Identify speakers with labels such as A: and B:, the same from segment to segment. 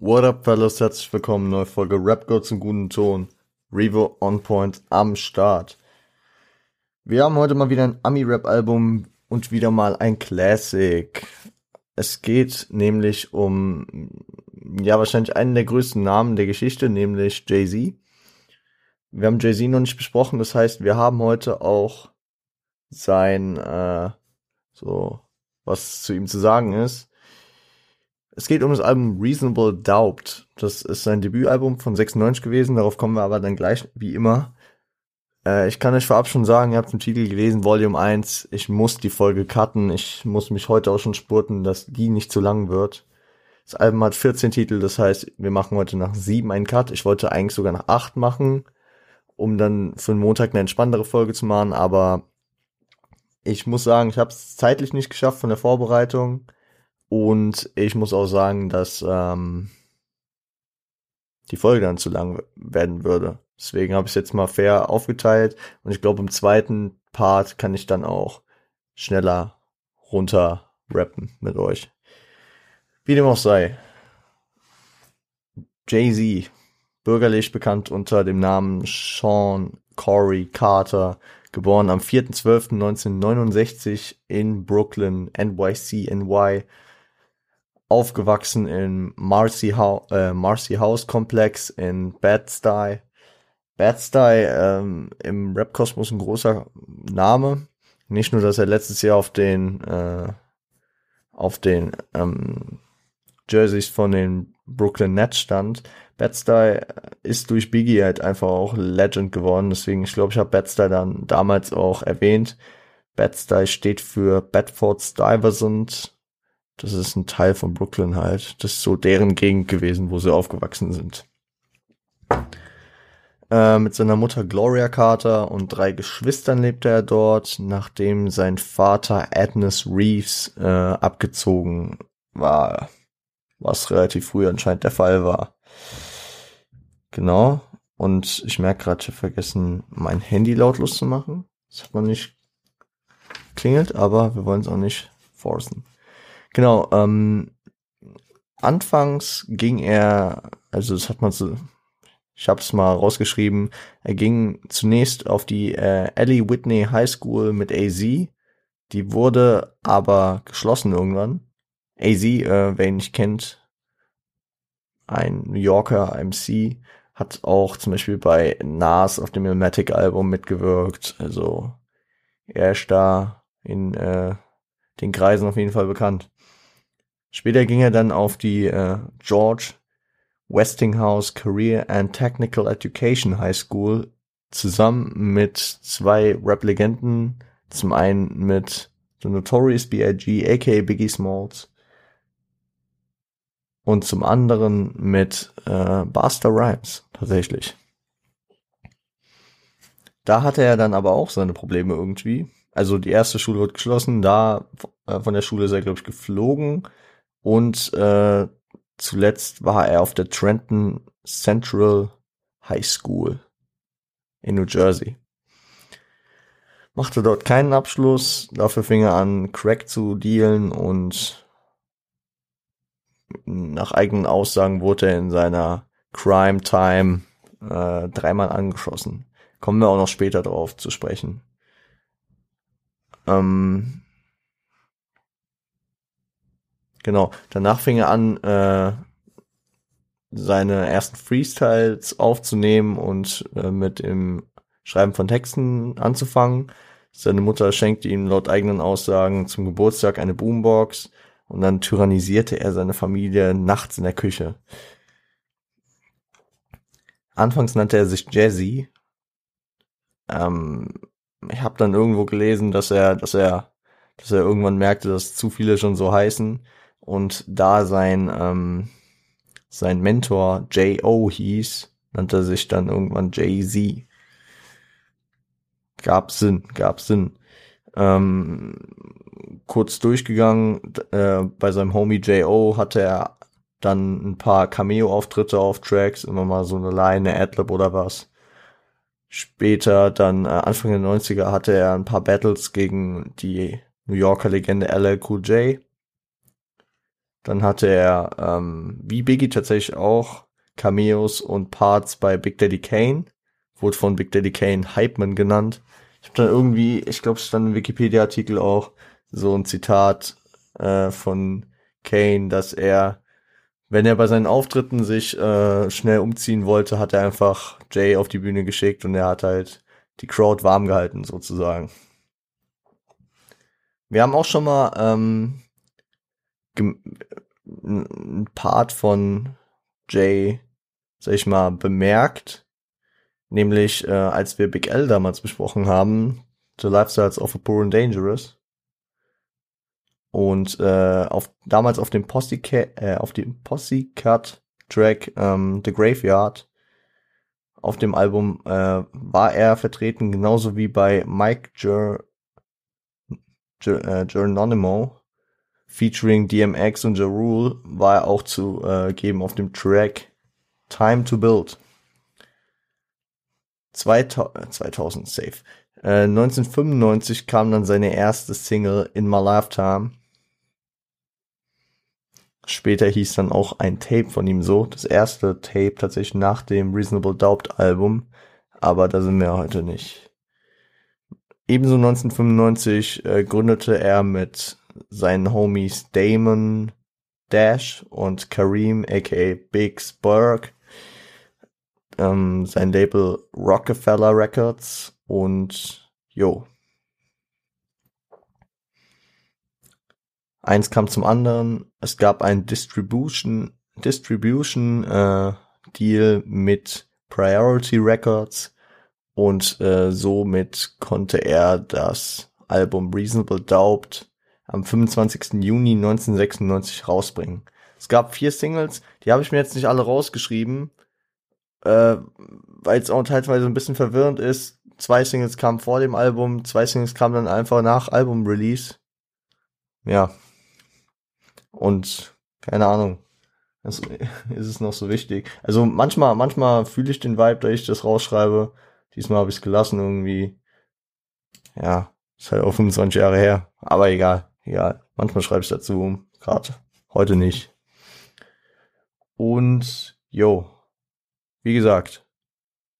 A: What up, fellas? Herzlich willkommen. Neue Folge Rap God zum guten Ton. Revo on Point am Start. Wir haben heute mal wieder ein Ami-Rap-Album und wieder mal ein Classic. Es geht nämlich um, ja, wahrscheinlich einen der größten Namen der Geschichte, nämlich Jay-Z. Wir haben Jay-Z noch nicht besprochen, das heißt, wir haben heute auch sein, äh, so, was zu ihm zu sagen ist. Es geht um das Album Reasonable Doubt. Das ist sein Debütalbum von 96 gewesen. Darauf kommen wir aber dann gleich, wie immer. Äh, ich kann euch vorab schon sagen, ihr habt den Titel gelesen, Volume 1. Ich muss die Folge cutten. Ich muss mich heute auch schon spurten, dass die nicht zu lang wird. Das Album hat 14 Titel, das heißt, wir machen heute nach 7 einen Cut. Ich wollte eigentlich sogar nach 8 machen, um dann für den Montag eine entspanntere Folge zu machen, aber ich muss sagen, ich habe es zeitlich nicht geschafft von der Vorbereitung und ich muss auch sagen, dass ähm, die Folge dann zu lang werden würde. Deswegen habe ich es jetzt mal fair aufgeteilt und ich glaube, im zweiten Part kann ich dann auch schneller runter rappen mit euch. Wie dem auch sei. Jay-Z, bürgerlich bekannt unter dem Namen Sean Corey Carter, geboren am 4.12.1969 in Brooklyn, NYC, NY, aufgewachsen im Marcy, Ho äh, Marcy House Komplex in Bed-Stuy. Bed-Stuy ähm, im Rap-Kosmos ein großer Name. Nicht nur, dass er letztes Jahr auf den äh, auf den ähm, Jerseys von den Brooklyn Nets stand. Bed-Stuy ist durch Biggie halt einfach auch Legend geworden. Deswegen, ich glaube, ich habe Bed-Stuy dann damals auch erwähnt. Bed-Stuy steht für Bedford Stuyvesant das ist ein Teil von Brooklyn halt. Das ist so deren Gegend gewesen, wo sie aufgewachsen sind. Äh, mit seiner Mutter Gloria Carter und drei Geschwistern lebte er dort, nachdem sein Vater Agnes Reeves äh, abgezogen war, was relativ früh anscheinend der Fall war. Genau. Und ich merke gerade, ich habe vergessen, mein Handy lautlos zu machen. Das hat man nicht klingelt, aber wir wollen es auch nicht forcen. Genau, ähm, anfangs ging er, also das hat man so, ich habe es mal rausgeschrieben, er ging zunächst auf die äh, Ellie Whitney High School mit AZ, die wurde aber geschlossen irgendwann. AZ, äh, wer ihn nicht kennt, ein New Yorker MC, hat auch zum Beispiel bei Nas auf dem Ilmatic-Album mitgewirkt. Also er ist da in äh, den Kreisen auf jeden Fall bekannt. Später ging er dann auf die äh, George Westinghouse Career and Technical Education High School zusammen mit zwei Rap-Legenden. Zum einen mit The Notorious B.I.G., aka Biggie Smalls. Und zum anderen mit äh, Buster Rhymes, tatsächlich. Da hatte er dann aber auch seine Probleme irgendwie. Also die erste Schule wird geschlossen, da äh, von der Schule ist er, glaube ich, geflogen und äh, zuletzt war er auf der Trenton Central High School in New Jersey. Machte dort keinen Abschluss, dafür fing er an, Crack zu dealen und nach eigenen Aussagen wurde er in seiner Crime Time äh, dreimal angeschossen. Kommen wir auch noch später darauf zu sprechen. Ähm, Genau. Danach fing er an, äh, seine ersten Freestyles aufzunehmen und äh, mit dem Schreiben von Texten anzufangen. Seine Mutter schenkte ihm laut eigenen Aussagen zum Geburtstag eine Boombox und dann tyrannisierte er seine Familie nachts in der Küche. Anfangs nannte er sich Jazzy. Ähm, ich habe dann irgendwo gelesen, dass er, dass er, dass er irgendwann merkte, dass zu viele schon so heißen und da sein, ähm, sein Mentor J.O. hieß, nannte er sich dann irgendwann Jay-Z. Gab Sinn, gab Sinn. Ähm, kurz durchgegangen, äh, bei seinem Homie J.O. hatte er dann ein paar Cameo-Auftritte auf Tracks, immer mal so eine Line, Adlib oder was. Später, dann äh, Anfang der 90er, hatte er ein paar Battles gegen die New Yorker Legende LL Cool J Dann hatte er, ähm, wie Biggie tatsächlich auch, Cameos und Parts bei Big Daddy Kane. Wurde von Big Daddy Kane Hypeman genannt. Ich habe dann irgendwie, ich glaube, es stand im Wikipedia-Artikel auch so ein Zitat äh, von Kane, dass er, wenn er bei seinen Auftritten sich äh, schnell umziehen wollte, hat er einfach Jay auf die Bühne geschickt und er hat halt die Crowd warm gehalten, sozusagen. Wir haben auch schon mal ähm, ein Part von Jay, sag ich mal, bemerkt. Nämlich, äh, als wir Big L damals besprochen haben, The Lifestyles of a Poor and Dangerous. Und äh, auf, damals auf dem Posse, äh, dem Posse Cut Track ähm, The Graveyard auf dem Album äh, war er vertreten, genauso wie bei Mike Ger Ger äh, featuring DMX und Ja Rule war er auch zu äh, geben auf dem Track Time to Build. 2000, 2000 äh, safe. Äh, 1995 kam dann seine erste Single In My Lifetime. Später hieß dann auch ein Tape von ihm so. Das erste Tape tatsächlich nach dem Reasonable Doubt Album. Aber da sind wir heute nicht. Ebenso 1995 äh, gründete er mit seinen Homies Damon Dash und Kareem aka Biggs Burke ähm, sein Label Rockefeller Records und jo. Eins kam zum anderen. Es gab ein Distribution Distribution äh, Deal mit Priority Records und äh, somit konnte er das Album Reasonable Doubt am 25. Juni 1996 rausbringen. Es gab vier Singles, die habe ich mir jetzt nicht alle rausgeschrieben, äh, weil es auch teilweise ein bisschen verwirrend ist. Zwei Singles kamen vor dem Album, zwei Singles kamen dann einfach nach Album-Release. Ja. Und keine Ahnung. Das ist es noch so wichtig. Also manchmal, manchmal fühle ich den Vibe, da ich das rausschreibe. Diesmal habe ich es gelassen irgendwie. Ja, ist halt auch 25 Jahre her. Aber egal, egal. Manchmal schreibe ich dazu, gerade heute nicht. Und jo, wie gesagt,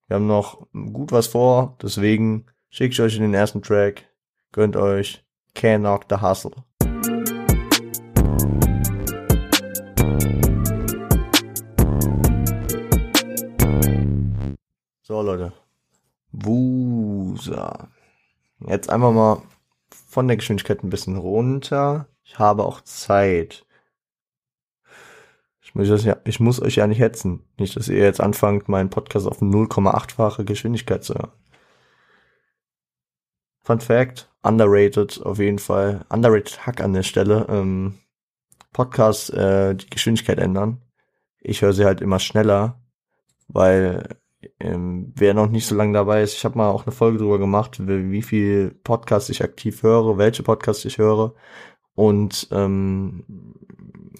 A: wir haben noch gut was vor, deswegen schicke ich euch in den ersten Track, gönnt euch Can Knock the Hustle. So Leute, Wusa. Jetzt einfach mal von der Geschwindigkeit ein bisschen runter. Ich habe auch Zeit. Ich muss, ja, ich muss euch ja nicht hetzen. Nicht, dass ihr jetzt anfangt, meinen Podcast auf 0,8-fache Geschwindigkeit zu hören. Fun Fact, underrated auf jeden Fall. Underrated Hack an der Stelle. Ähm, Podcasts äh, die Geschwindigkeit ändern. Ich höre sie halt immer schneller, weil ähm, wer noch nicht so lange dabei ist, ich habe mal auch eine Folge drüber gemacht, wie, wie viel Podcasts ich aktiv höre, welche Podcasts ich höre. Und ähm,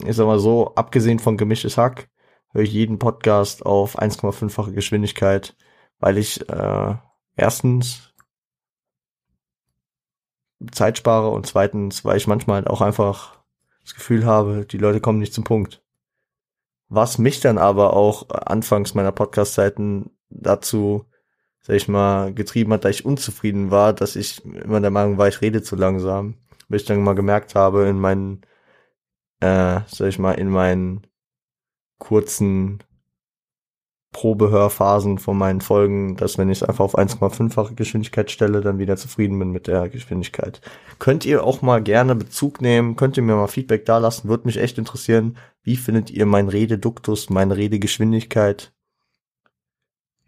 A: ich sag mal so, abgesehen von gemischtes Hack, höre ich jeden Podcast auf 1,5-fache Geschwindigkeit, weil ich äh, erstens Zeit spare und zweitens, weil ich manchmal halt auch einfach das Gefühl habe, die Leute kommen nicht zum Punkt. Was mich dann aber auch anfangs meiner Podcast-Zeiten dazu, sag ich mal, getrieben hat, da ich unzufrieden war, dass ich immer der Meinung war, ich rede zu langsam. Bis ich dann mal gemerkt habe in meinen äh, sag ich mal, in meinen kurzen Probehörphasen von meinen Folgen, dass wenn ich es einfach auf 1,5-fache Geschwindigkeit stelle, dann wieder zufrieden bin mit der Geschwindigkeit. Könnt ihr auch mal gerne Bezug nehmen, könnt ihr mir mal Feedback da lassen, würde mich echt interessieren. Wie findet ihr mein Rededuktus, meine Redegeschwindigkeit?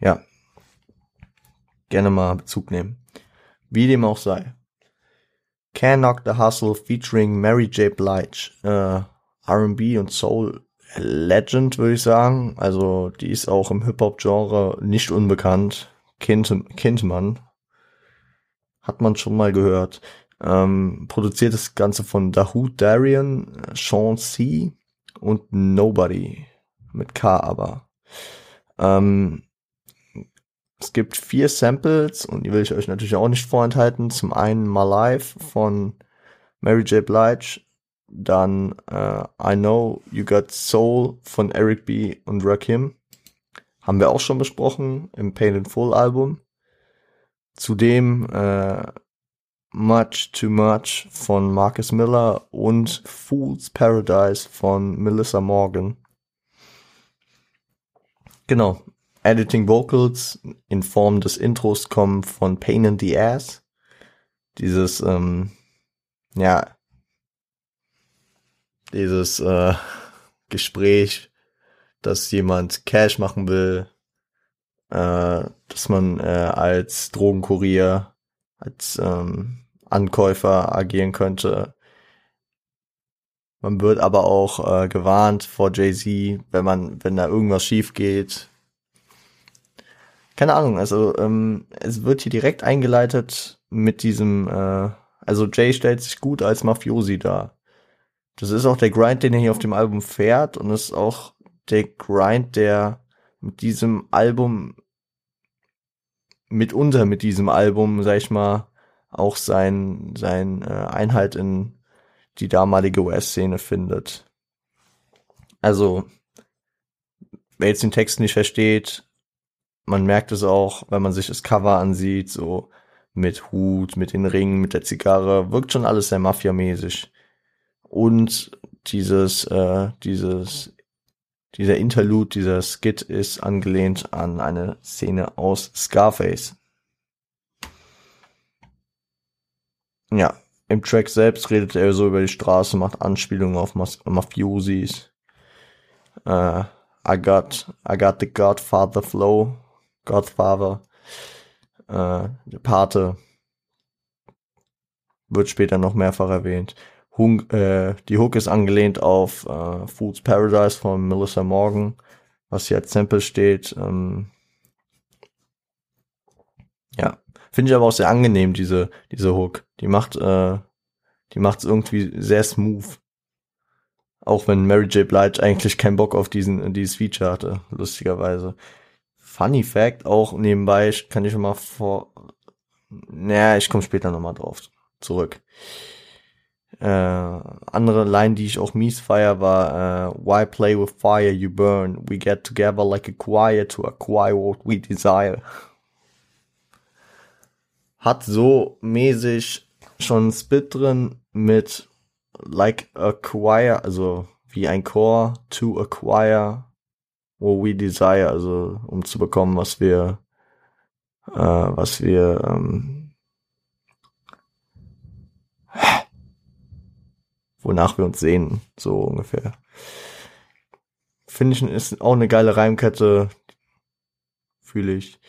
A: Ja. Gerne mal Bezug nehmen. Wie dem auch sei. Can Knock the Hustle featuring Mary J. Blige. Äh, R&B und Soul Legend, würde ich sagen. Also die ist auch im Hip-Hop-Genre nicht unbekannt. Kind, kennt man. Hat man schon mal gehört. Ähm, produziert das Ganze von Dahoud Darian, Sean C. und Nobody. Mit K aber. Ähm, es gibt vier Samples und die will ich euch natürlich auch nicht vorenthalten. Zum einen My Life von Mary J. Blige, Dann äh, I Know You Got Soul von Eric B. und Rakim. Haben wir auch schon besprochen im Pain in Full Album. Zudem äh, Much Too Much von Marcus Miller und Fool's Paradise von Melissa Morgan. Genau. Editing Vocals in Form des Intros kommen von Pain in the Ass. Dieses, ähm, ja, dieses äh, Gespräch, dass jemand Cash machen will, äh, dass man äh, als Drogenkurier, als ähm, Ankäufer agieren könnte. Man wird aber auch äh, gewarnt vor Jay-Z, wenn man, wenn da irgendwas schief geht. Keine Ahnung, also ähm, es wird hier direkt eingeleitet mit diesem, äh, also Jay stellt sich gut als Mafiosi dar. Das ist auch der Grind, den er hier auf dem Album fährt und ist auch der Grind, der mit diesem Album, mitunter mit diesem Album, sag ich mal, auch sein, sein äh, Einhalt in die damalige US-Szene findet. Also, wer jetzt den Text nicht versteht, man merkt es auch, wenn man sich das Cover ansieht, so mit Hut, mit den Ringen, mit der Zigarre, wirkt schon alles sehr mafiamäßig. Und dieses, äh, dieses, dieser Interlude, dieser Skit ist angelehnt an eine Szene aus Scarface. Ja, im Track selbst redet er so über die Straße, macht Anspielungen auf Mas Mafiosis. Äh, I got, I got the Godfather Flow, Godfather, äh, Pate wird später noch mehrfach erwähnt. Hung, äh, die Hook ist angelehnt auf äh, Food's Paradise von Melissa Morgan, was hier als Sample steht. Ähm, ja, finde ich aber auch sehr angenehm diese diese Hook. Die macht äh, die macht es irgendwie sehr smooth. Auch wenn Mary J. Blige eigentlich keinen Bock auf diesen dieses Feature hatte, lustigerweise. Funny Fact auch nebenbei kann ich schon mal vor. Naja, ich komme später nochmal drauf zurück. Äh, andere Line, die ich auch mies feier, war uh, Why play with fire you burn? We get together like a choir to acquire what we desire. Hat so mäßig schon Spit drin mit like a choir, also wie ein Chor to acquire what we desire, also um zu bekommen, was wir, äh, was wir ähm, wonach wir uns sehen, so ungefähr. Finde ich, ist auch eine geile Reimkette, fühle ich.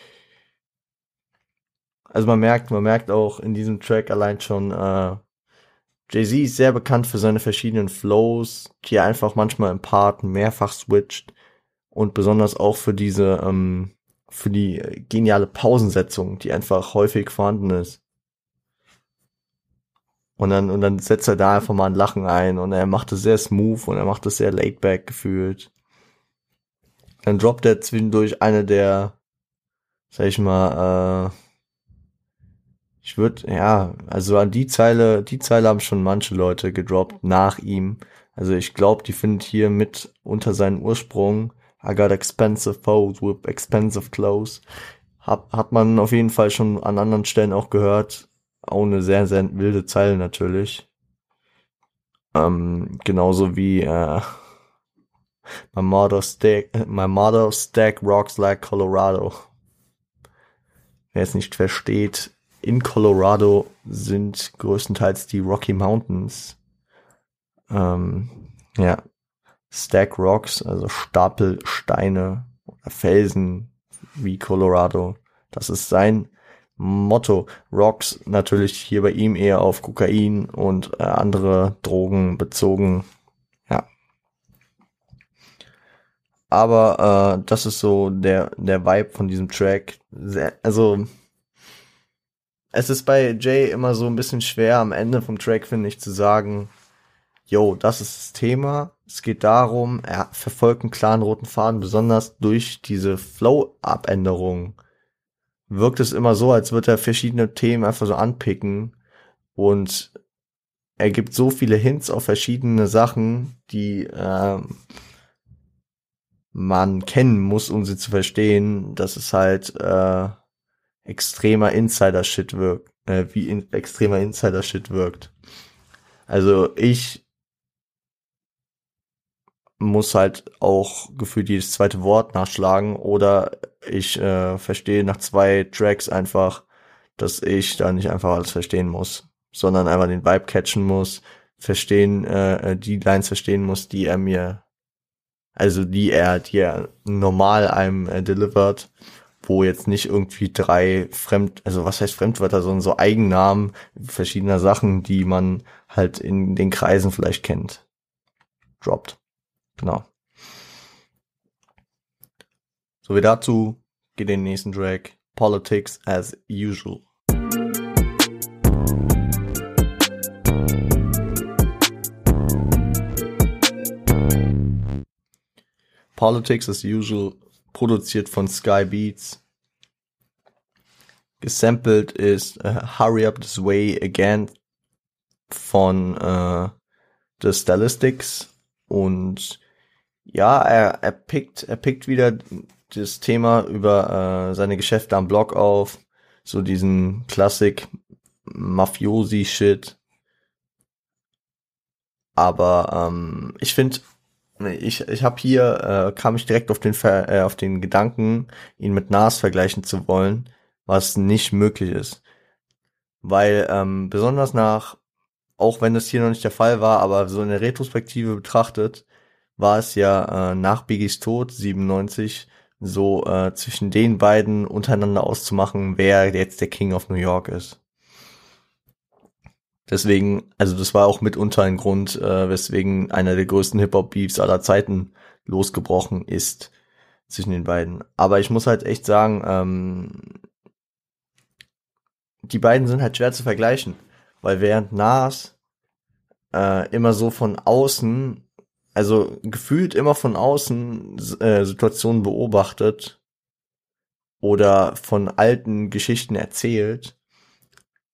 A: Also man merkt, man merkt auch in diesem Track allein schon, äh, Jay-Z ist sehr bekannt für seine verschiedenen Flows, die er einfach manchmal im Part mehrfach switcht und besonders auch für diese, ähm, für die geniale Pausensetzung, die einfach häufig vorhanden ist. Und dann, und dann setzt er da einfach mal ein Lachen ein und er macht es sehr smooth und er macht es sehr laid back gefühlt. Dann droppt er zwischendurch eine der, sag ich mal, äh, ich würde, ja, also an die Zeile, die Zeile haben schon manche Leute gedroppt nach ihm. Also ich glaube, die findet hier mit unter seinen Ursprung. I got expensive foes with expensive clothes. Hat, hat man auf jeden Fall schon an anderen Stellen auch gehört. Auch eine sehr, sehr wilde Zeile natürlich. Ähm, genauso wie äh, My motto stack, my motto stack rocks like Colorado. Wer es nicht versteht, in Colorado sind größtenteils die Rocky Mountains. Ähm, ja, Stack Rocks, also Stapelsteine oder Felsen wie Colorado. Das ist sein Motto. Rocks natürlich hier bei ihm eher auf Kokain und äh, andere Drogen bezogen. Ja. Aber äh, das ist so der, der Vibe von diesem Track. Sehr, also es ist bei Jay immer so ein bisschen schwer am Ende vom Track, finde ich, zu sagen, yo, das ist das Thema. Es geht darum, er verfolgt einen klaren roten Faden, besonders durch diese Flow-Abänderungen wirkt es immer so, als würde er verschiedene Themen einfach so anpicken und er gibt so viele Hints auf verschiedene Sachen, die äh, man kennen muss, um sie zu verstehen, dass es halt äh, extremer Insider-Shit wirkt, äh, wie in, extremer Insider-Shit wirkt. Also ich muss halt auch gefühlt jedes zweite Wort nachschlagen oder ich äh, verstehe nach zwei Tracks einfach, dass ich da nicht einfach alles verstehen muss, sondern einfach den Vibe catchen muss, verstehen, äh, die Lines verstehen muss, die er mir, also die er, die er normal einem äh, delivert, wo jetzt nicht irgendwie drei Fremd, also was heißt Fremdwörter, sondern so Eigennamen verschiedener Sachen, die man halt in den Kreisen vielleicht kennt, droppt. Genau. So wie dazu geht den nächsten Track. Politics as usual. Politics as usual, produziert von Sky Beats. Gesampelt ist uh, Hurry Up This Way Again von uh, The Stylistics und ja, er, er pickt, er pickt wieder das Thema über äh, seine Geschäfte am Blog auf, so diesen Klassik Mafiosi-Shit. Aber ähm, ich finde, ich, ich habe hier, äh, kam ich direkt auf den, Ver äh, auf den Gedanken, ihn mit Nas vergleichen zu wollen, was nicht möglich ist. Weil ähm, besonders nach, auch wenn das hier noch nicht der Fall war, aber so in der Retrospektive betrachtet, war es ja äh, nach Biggies Tod 97 so äh, zwischen den beiden untereinander auszumachen, wer jetzt der King of New York ist. Deswegen, also das war auch mitunter ein Grund, äh, weswegen einer der größten Hip-Hop-Beefs aller Zeiten losgebrochen ist zwischen den beiden. Aber ich muss halt echt sagen, ähm, die beiden sind halt schwer zu vergleichen, weil während Nas äh, immer so von außen also gefühlt immer von außen äh, Situationen beobachtet oder von alten Geschichten erzählt,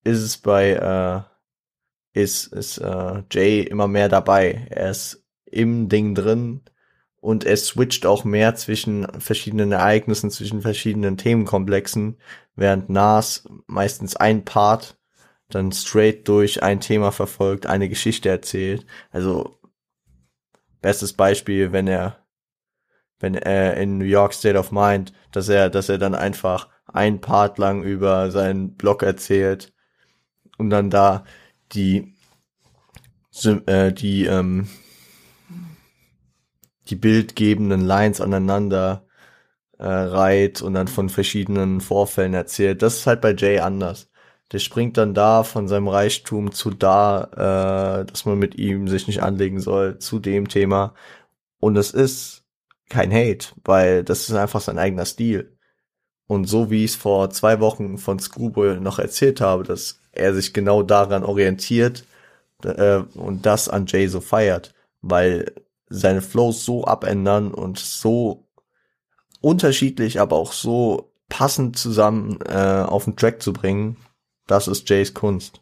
A: ist es bei äh, ist ist äh, Jay immer mehr dabei. Er ist im Ding drin und er switcht auch mehr zwischen verschiedenen Ereignissen, zwischen verschiedenen Themenkomplexen, während Nas meistens ein Part dann straight durch ein Thema verfolgt, eine Geschichte erzählt. Also Bestes Beispiel, wenn er, wenn er in New York State of Mind, dass er, dass er dann einfach ein Part lang über seinen Blog erzählt und dann da die, äh, die, ähm, die bildgebenden Lines aneinander äh, reiht und dann von verschiedenen Vorfällen erzählt. Das ist halt bei Jay anders der springt dann da von seinem Reichtum zu da, äh, dass man mit ihm sich nicht anlegen soll, zu dem Thema. Und es ist kein Hate, weil das ist einfach sein eigener Stil. Und so wie ich es vor zwei Wochen von Schoolboy noch erzählt habe, dass er sich genau daran orientiert äh, und das an Jay so feiert, weil seine Flows so abändern und so unterschiedlich, aber auch so passend zusammen äh, auf den Track zu bringen, das ist Jays Kunst.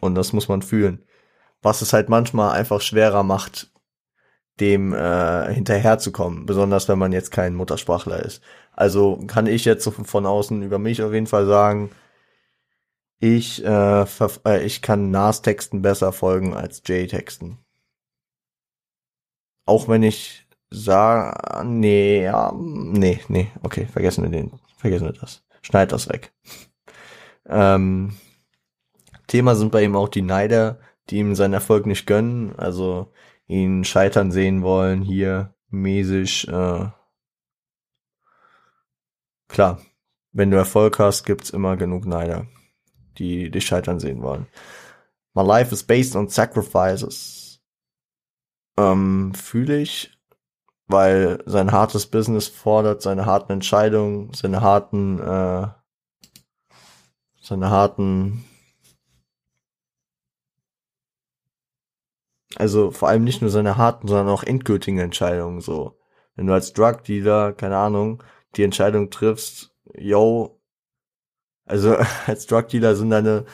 A: Und das muss man fühlen. Was es halt manchmal einfach schwerer macht, dem äh, hinterherzukommen, besonders wenn man jetzt kein Muttersprachler ist. Also kann ich jetzt so von außen über mich auf jeden Fall sagen, ich, äh, äh, ich kann Nas Texten besser folgen als Jay Texten. Auch wenn ich sage, nee, ja, nee, nee, okay, vergessen wir den, vergessen wir das. Schneid das weg. Ähm, Thema sind bei ihm auch die Neider, die ihm seinen Erfolg nicht gönnen, also ihn scheitern sehen wollen, hier mäßig. Äh, klar, wenn du Erfolg hast, gibt's immer genug Neider, die dich scheitern sehen wollen. My life is based on sacrifices. Ähm, Fühle ich, weil sein hartes Business fordert seine harten Entscheidungen, seine harten äh, seine harten, also vor allem nicht nur seine harten, sondern auch endgültigen Entscheidungen, so. Wenn du als Drug Dealer, keine Ahnung, die Entscheidung triffst, yo, also als Drug Dealer sind deine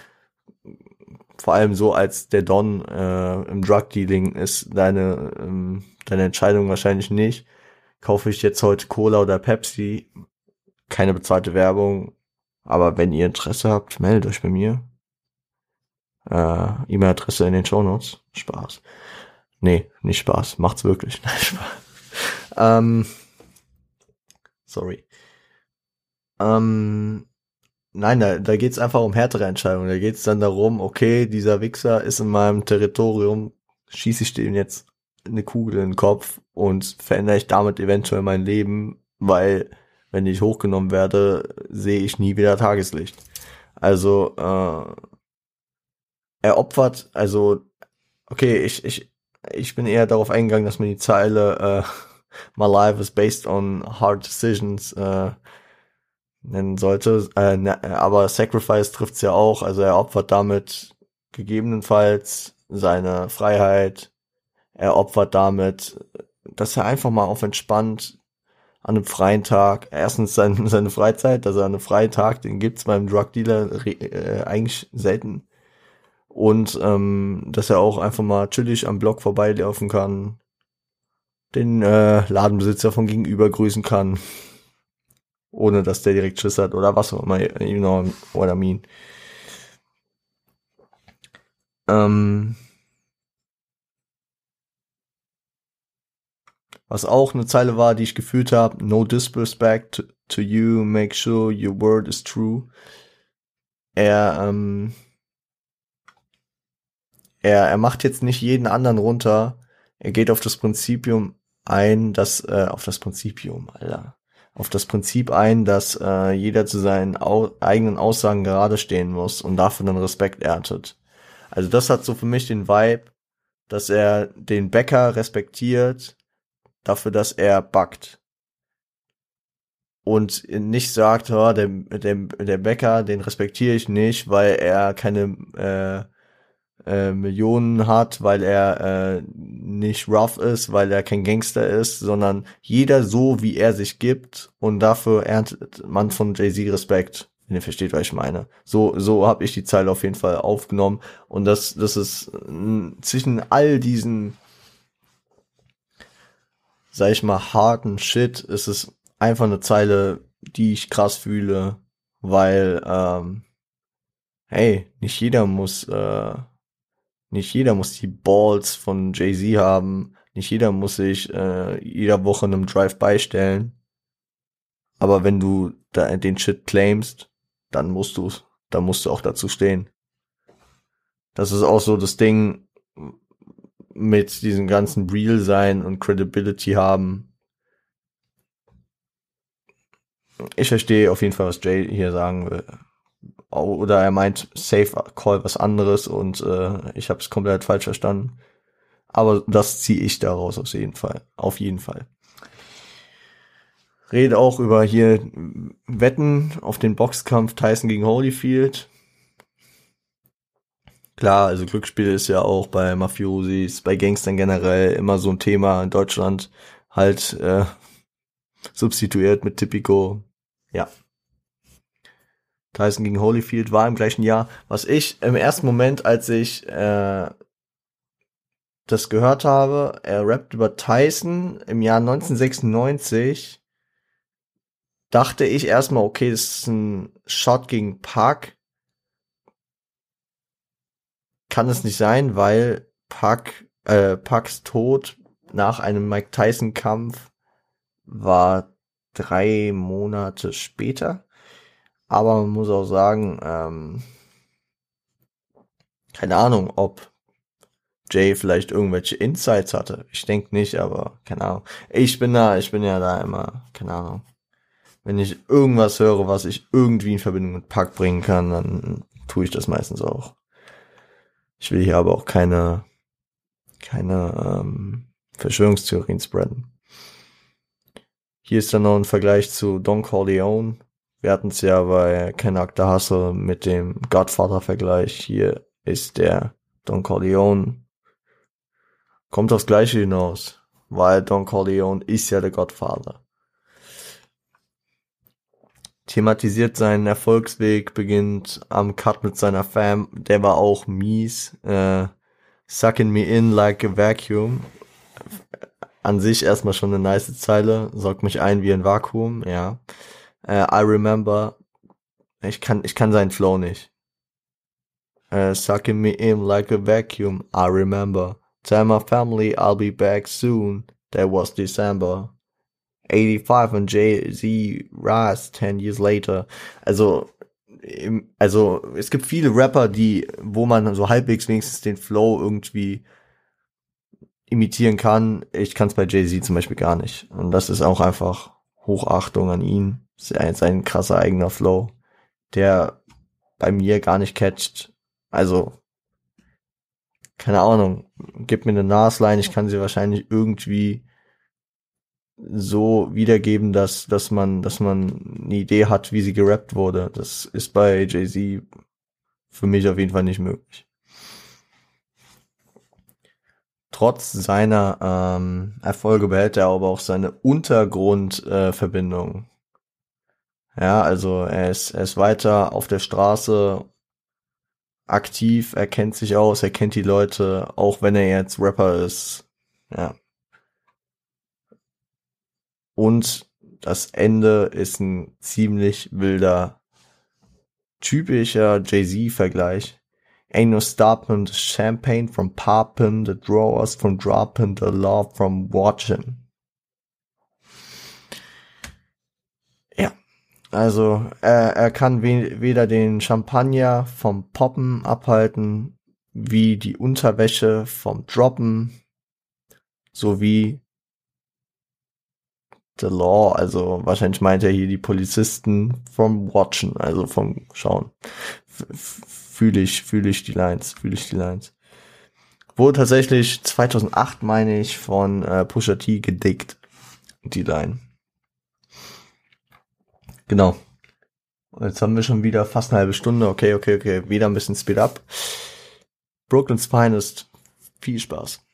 A: vor allem so als der Don äh, im Drug Dealing ist deine ähm, deine Entscheidung wahrscheinlich nicht. Kaufe ich jetzt heute Cola oder Pepsi? Keine bezahlte Werbung. Aber wenn ihr Interesse habt, meldet euch bei mir. Äh, E-Mail-Adresse in den Show Notes. Spaß. Nee, nicht Spaß. Macht's wirklich. Spaß. Ähm, sorry. Ähm, nein, da, da geht's einfach um härtere Entscheidungen. Da geht's dann darum, okay, dieser Wichser ist in meinem Territorium, schieße ich dem jetzt eine Kugel in den Kopf und verändere ich damit eventuell mein Leben, weil wenn ich hochgenommen werde, sehe ich nie wieder Tageslicht. Also äh, er opfert, also okay, ich ich ich bin eher darauf eingegangen, dass man die Zeile äh, My life is based on hard decisions äh, nennen sollte. Äh, ne, aber Sacrifice trifft's ja auch. Also er opfert damit gegebenenfalls seine Freiheit. Er opfert damit, dass er einfach mal auf entspannt an einem freien Tag, erstens seine, seine Freizeit, also an einem freien Tag, den gibt's beim Drug Dealer äh, eigentlich selten. Und ähm, dass er auch einfach mal chillig am Block vorbeilaufen kann, den äh, Ladenbesitzer von gegenüber grüßen kann, ohne dass der direkt Schiss hat oder was auch immer, you know what I mean. Ähm, was auch eine Zeile war, die ich gefühlt habe, no disrespect to you, make sure your word is true. Er, ähm, er, er macht jetzt nicht jeden anderen runter. Er geht auf das Prinzipium ein, dass, äh, auf das Prinzipium, Alter auf das Prinzip ein, dass äh, jeder zu seinen au eigenen Aussagen gerade stehen muss und dafür dann Respekt erntet. Also das hat so für mich den Vibe, dass er den Bäcker respektiert dafür, dass er backt. Und nicht sagt, oh, der, der, der Bäcker, den respektiere ich nicht, weil er keine äh, äh, Millionen hat, weil er äh, nicht rough ist, weil er kein Gangster ist, sondern jeder so, wie er sich gibt und dafür erntet man von Jay-Z Respekt. Wenn ihr versteht, was ich meine. So, so habe ich die Zeile auf jeden Fall aufgenommen. Und das, das ist zwischen all diesen, sag ich mal, harten Shit, ist es einfach eine Zeile, die ich krass fühle, weil, ähm, hey, nicht jeder muss äh, nicht jeder muss die Balls von Jay-Z haben. Nicht jeder muss sich äh, jeder Woche einem Drive beistellen. Aber wenn du da den Shit claimst, dann musst du's. Dann musst du auch dazu stehen. Das ist auch so das Ding mit diesem ganzen Real sein und Credibility haben. Ich verstehe auf jeden Fall, was Jay hier sagen will oder er meint Safe Call was anderes und äh, ich habe es komplett falsch verstanden. Aber das ziehe ich daraus auf jeden Fall. Auf jeden Fall. Rede auch über hier Wetten auf den Boxkampf Tyson gegen Holyfield. Klar, also Glücksspiel ist ja auch bei Mafiosis, bei Gangstern generell immer so ein Thema in Deutschland halt äh, substituiert mit Tipico. Ja, Tyson gegen Holyfield war im gleichen Jahr. Was ich im ersten Moment, als ich äh, das gehört habe, er rappt über Tyson im Jahr 1996, dachte ich erstmal, okay, das ist ein Shot gegen Park. Kann es nicht sein, weil Park, äh, Parks Tod nach einem Mike Tyson Kampf war drei Monate später. Aber man muss auch sagen, ähm, keine Ahnung, ob Jay vielleicht irgendwelche Insights hatte. Ich denke nicht, aber keine Ahnung. Ich bin da, ich bin ja da immer, keine Ahnung. Wenn ich irgendwas höre, was ich irgendwie in Verbindung mit Pack bringen kann, dann tue ich das meistens auch. Ich will hier aber auch keine, keine ähm, Verschwörungstheorien spreaden. Hier ist dann noch ein Vergleich zu Don Corleone. Wir hatten es ja bei Ken Hustle mit dem Godfather-Vergleich. Hier ist der Don Corleone. Kommt aufs Gleiche hinaus, weil Don Corleone ist ja der Godfather. Thematisiert seinen Erfolgsweg, beginnt am Cut mit seiner Fam, der war auch mies, äh, sucking me in like a vacuum. An sich erstmal schon eine nice Zeile, sorgt mich ein wie ein Vakuum, ja. Äh, I remember, ich kann, ich kann seinen Flow nicht. Äh, sucking me in like a vacuum, I remember. Tell my family I'll be back soon. That was December. 85 und Jay-Z Rise 10 years later. Also, also es gibt viele Rapper, die, wo man so halbwegs wenigstens den Flow irgendwie imitieren kann. Ich kann es bei Jay-Z zum Beispiel gar nicht. Und das ist auch einfach Hochachtung an ihn. Sein krasser eigener Flow, der bei mir gar nicht catcht. Also, keine Ahnung, gib mir eine Nasline, ich kann sie wahrscheinlich irgendwie so wiedergeben, dass, dass man, dass man eine Idee hat, wie sie gerappt wurde. Das ist bei Jay-Z für mich auf jeden Fall nicht möglich. Trotz seiner ähm, Erfolge behält er aber auch seine Untergrundverbindung. Äh, ja, also er ist, er ist weiter auf der Straße aktiv, er kennt sich aus, er kennt die Leute, auch wenn er jetzt Rapper ist. Ja, und das Ende ist ein ziemlich wilder, typischer Jay-Z-Vergleich. Ain't no stopping the champagne from popping, the drawers from dropping, the love from watching. Ja, also er, er kann we weder den Champagner vom Poppen abhalten, wie die Unterwäsche vom Droppen, sowie the law, also wahrscheinlich meint er hier die Polizisten vom Watchen, also vom Schauen. Fühle ich, fühle ich die Lines, fühle ich die Lines. Wurde tatsächlich 2008, meine ich, von äh, Pusha T gedickt, die Line. Genau. Jetzt haben wir schon wieder fast eine halbe Stunde. Okay, okay, okay. Wieder ein bisschen Speed up. Brooklyn's Finest. Viel Spaß.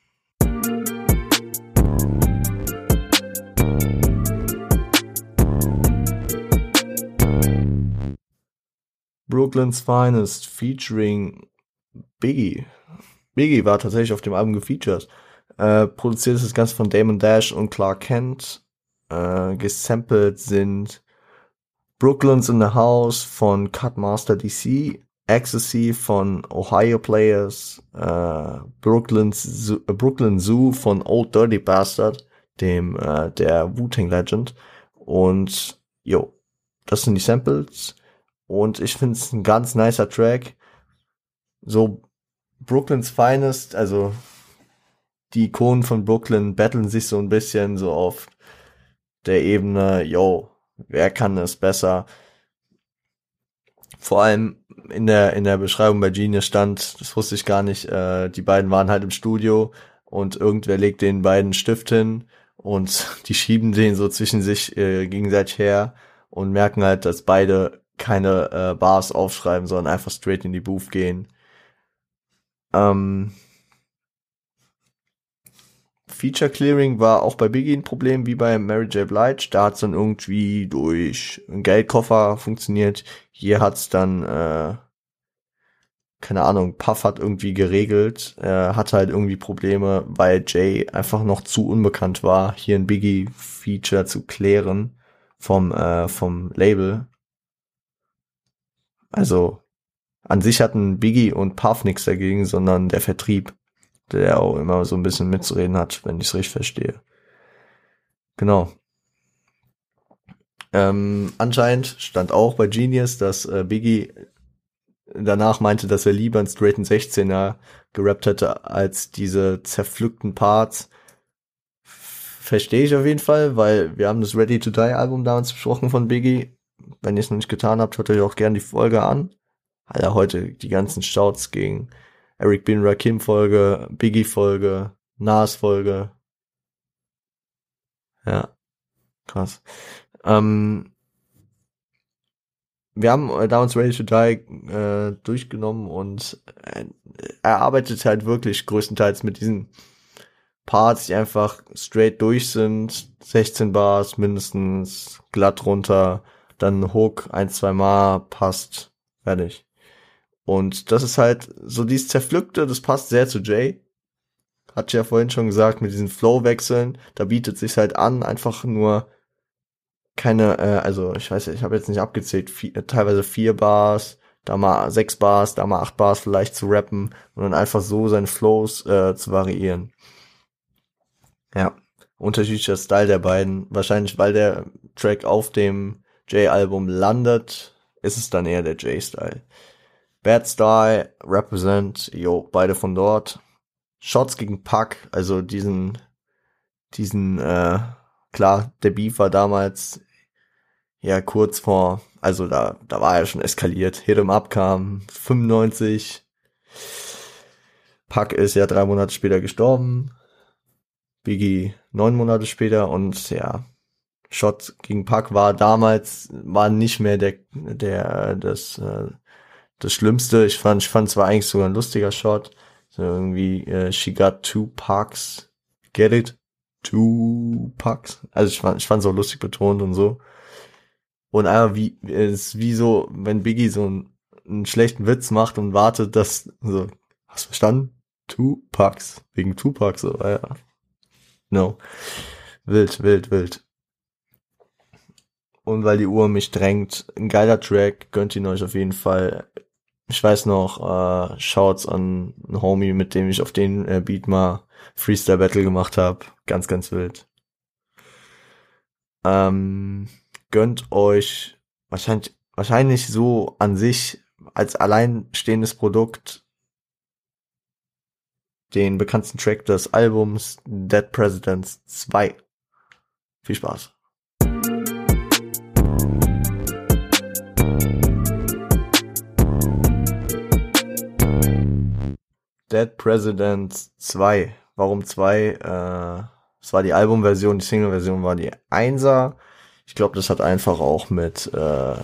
A: Brooklyn's Finest featuring Biggie. Biggie war tatsächlich auf dem Album gefeatured. Äh, produziert ist das Ganze von Damon Dash und Clark Kent. Äh, gesampelt sind Brooklyn's in the House von Cutmaster DC, Ecstasy von Ohio Players, äh, Brooklyn's Zoo, äh, Brooklyn Zoo von Old Dirty Bastard, dem äh, der Wu-Tang Legend. Und jo, das sind die Samples. Und ich finde es ein ganz nicer Track. So Brooklyn's Finest, also die Ikonen von Brooklyn battlen sich so ein bisschen so auf der Ebene, yo, wer kann es besser? Vor allem in der, in der Beschreibung bei Genius stand, das wusste ich gar nicht, äh, die beiden waren halt im Studio und irgendwer legt den beiden Stift hin und die schieben den so zwischen sich äh, gegenseitig her und merken halt, dass beide keine äh, Bars aufschreiben, sondern einfach straight in die Booth gehen. Ähm, Feature Clearing war auch bei Biggie ein Problem wie bei Mary J. Blige. Da hat es dann irgendwie durch einen Geldkoffer funktioniert. Hier hat es dann, äh, keine Ahnung, Puff hat irgendwie geregelt. Er hatte halt irgendwie Probleme, weil Jay einfach noch zu unbekannt war, hier ein Biggie-Feature zu klären vom, äh, vom Label. Also an sich hatten Biggie und Puff nichts dagegen, sondern der Vertrieb, der auch immer so ein bisschen mitzureden hat, wenn ich es richtig verstehe. Genau. Ähm, anscheinend stand auch bei Genius, dass äh, Biggie danach meinte, dass er lieber einen straighten 16er gerappt hätte als diese zerpflückten Parts. Verstehe ich auf jeden Fall, weil wir haben das Ready to Die Album damals besprochen von Biggie wenn ihr es noch nicht getan habt, hört euch auch gerne die Folge an. Alter, heute die ganzen Shouts gegen Eric Bin Rakim Folge, Biggie Folge, Nas Folge. Ja, krass. Ähm, wir haben äh, damals Ready to Die äh, durchgenommen und äh, er arbeitet halt wirklich größtenteils mit diesen Parts, die einfach straight durch sind, 16 Bars mindestens, glatt runter, dann Hook ein, zwei Mal, passt, fertig. Und das ist halt so dieses Zerpflückte, das passt sehr zu Jay. Hat ja vorhin schon gesagt, mit diesen Flow-Wechseln, da bietet sich halt an, einfach nur keine, äh, also ich weiß, ich habe jetzt nicht abgezählt, vier, teilweise vier Bars, da mal sechs Bars, da mal acht Bars vielleicht zu rappen und dann einfach so seine Flows äh, zu variieren. Ja, unterschiedlicher Style der beiden. Wahrscheinlich, weil der Track auf dem J-Album landet, ist es dann eher der J-Style. Bad Style, Represent, jo, beide von dort. Shots gegen Puck, also diesen, diesen, äh, klar, der Beef war damals ja kurz vor, also da, da war er schon eskaliert. Hit 'em Up kam 95. Puck ist ja drei Monate später gestorben. Biggie neun Monate später und ja, Shot gegen Puck war damals, war nicht mehr der, der, das, äh, das Schlimmste. Ich fand, ich fand es war eigentlich sogar ein lustiger Shot. So irgendwie, äh, she got two pucks. Get it? Two pucks. Also ich fand, ich fand es auch lustig betont und so. Und einfach wie, es ist wie so, wenn Biggie so einen, einen schlechten Witz macht und wartet, dass, so, hast du verstanden? Two pucks. Wegen Tupac, so, ja. No. Wild, wild, wild. Und weil die Uhr mich drängt, ein geiler Track, gönnt ihn euch auf jeden Fall. Ich weiß noch, äh, Shouts an einen Homie, mit dem ich auf den äh, Beat mal Freestyle Battle gemacht habe. Ganz, ganz wild. Ähm, gönnt euch wahrscheinlich, wahrscheinlich so an sich als alleinstehendes Produkt den bekanntesten Track des Albums Dead Presidents 2. Viel Spaß. Dead Presidents 2. Warum 2? Äh, es war die Albumversion, die Single-Version war die 1er. Ich glaube, das hat einfach auch mit äh,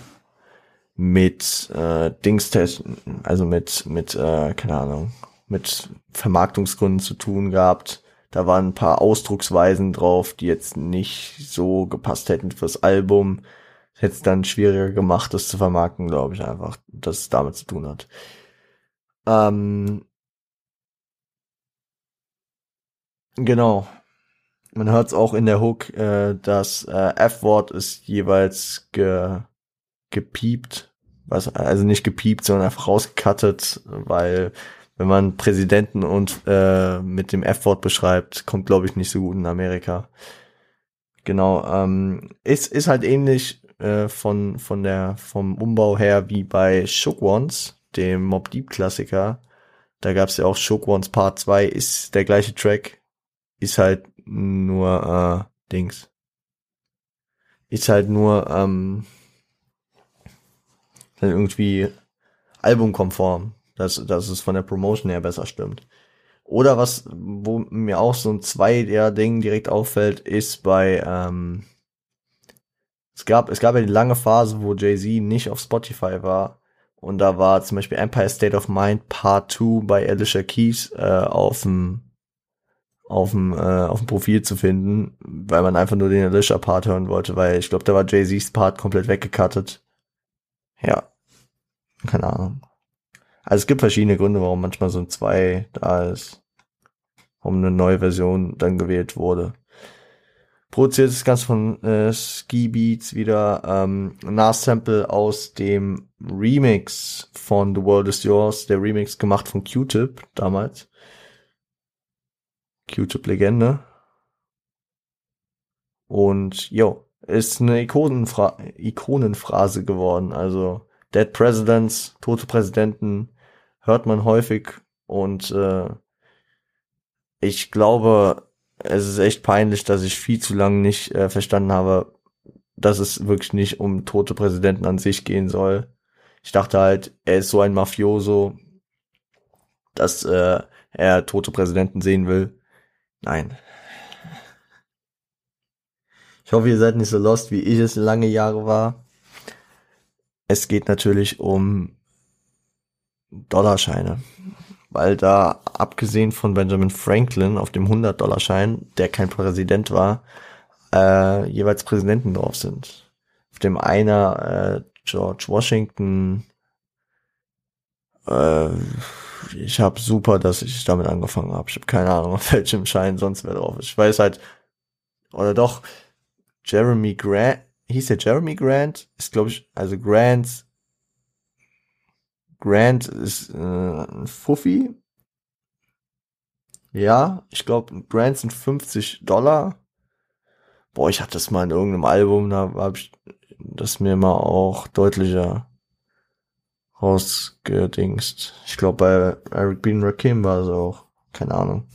A: mit äh, Dingstest, also mit mit äh, keine Ahnung, mit Vermarktungsgründen zu tun gehabt. Da waren ein paar Ausdrucksweisen drauf, die jetzt nicht so gepasst hätten fürs Album. Hätte es dann schwieriger gemacht, das zu vermarkten, glaube ich einfach, dass es damit zu tun hat. Ähm, genau. Man hört es auch in der Hook, äh, das äh, F-Wort ist jeweils ge gepiept. Was, also nicht gepiept, sondern einfach rausgecuttet, weil wenn man Präsidenten und äh, mit dem F-Wort beschreibt, kommt glaube ich nicht so gut in Amerika. Genau, ähm, ist ist halt ähnlich äh, von von der vom Umbau her wie bei Shook Ones, dem Mob Deep Klassiker. Da gab's ja auch Shook Ones Part 2, ist der gleiche Track, ist halt nur äh, Dings. Ist halt nur ähm, irgendwie albumkonform dass, dass es von der Promotion her besser stimmt. Oder was, wo mir auch so ein Zwei-Ding direkt auffällt, ist bei, ähm, es gab, es gab ja die lange Phase, wo Jay-Z nicht auf Spotify war. Und da war zum Beispiel Empire State of Mind Part 2 bei Alicia Keys äh, auf dem auf dem äh, auf dem Profil zu finden, weil man einfach nur den Alicia Part hören wollte, weil ich glaube, da war Jay-Z's Part komplett weggecuttet. Ja. Keine Ahnung. Also es gibt verschiedene Gründe, warum manchmal so ein 2 da ist. Warum eine neue Version dann gewählt wurde. Produziert das Ganze von äh, Ski Beats wieder. Ähm, Nas-Sample aus dem Remix von The World Is Yours. Der Remix gemacht von Q-Tip damals. Q-Tip-Legende. Und jo, ist eine Ikonenphra Ikonenphrase geworden. Also Dead Presidents, tote Präsidenten, hört man häufig und äh, ich glaube, es ist echt peinlich, dass ich viel zu lange nicht äh, verstanden habe, dass es wirklich nicht um tote Präsidenten an sich gehen soll. Ich dachte halt, er ist so ein Mafioso, dass äh, er tote Präsidenten sehen will. Nein. Ich hoffe, ihr seid nicht so lost, wie ich es lange Jahre war. Es geht natürlich um Dollarscheine. Weil da, abgesehen von Benjamin Franklin auf dem 100-Dollar-Schein, der kein Präsident war, äh, jeweils Präsidenten drauf sind. Auf dem einer äh, George Washington. Äh, ich habe super, dass ich damit angefangen habe. Ich habe keine Ahnung, auf welchem Schein sonst wer drauf ist. Ich weiß halt, oder doch, Jeremy Grant, hieß der Jeremy Grant? Ist, glaube ich, also Grant, Grant ist äh, ein Fuffi. Ja, ich glaube, Grant sind 50 Dollar. Boah, ich hatte das mal in irgendeinem Album, da habe ich das mir mal auch deutlicher rausgedingst. Ich glaube, bei Eric Bean Rakim war es auch. Keine Ahnung.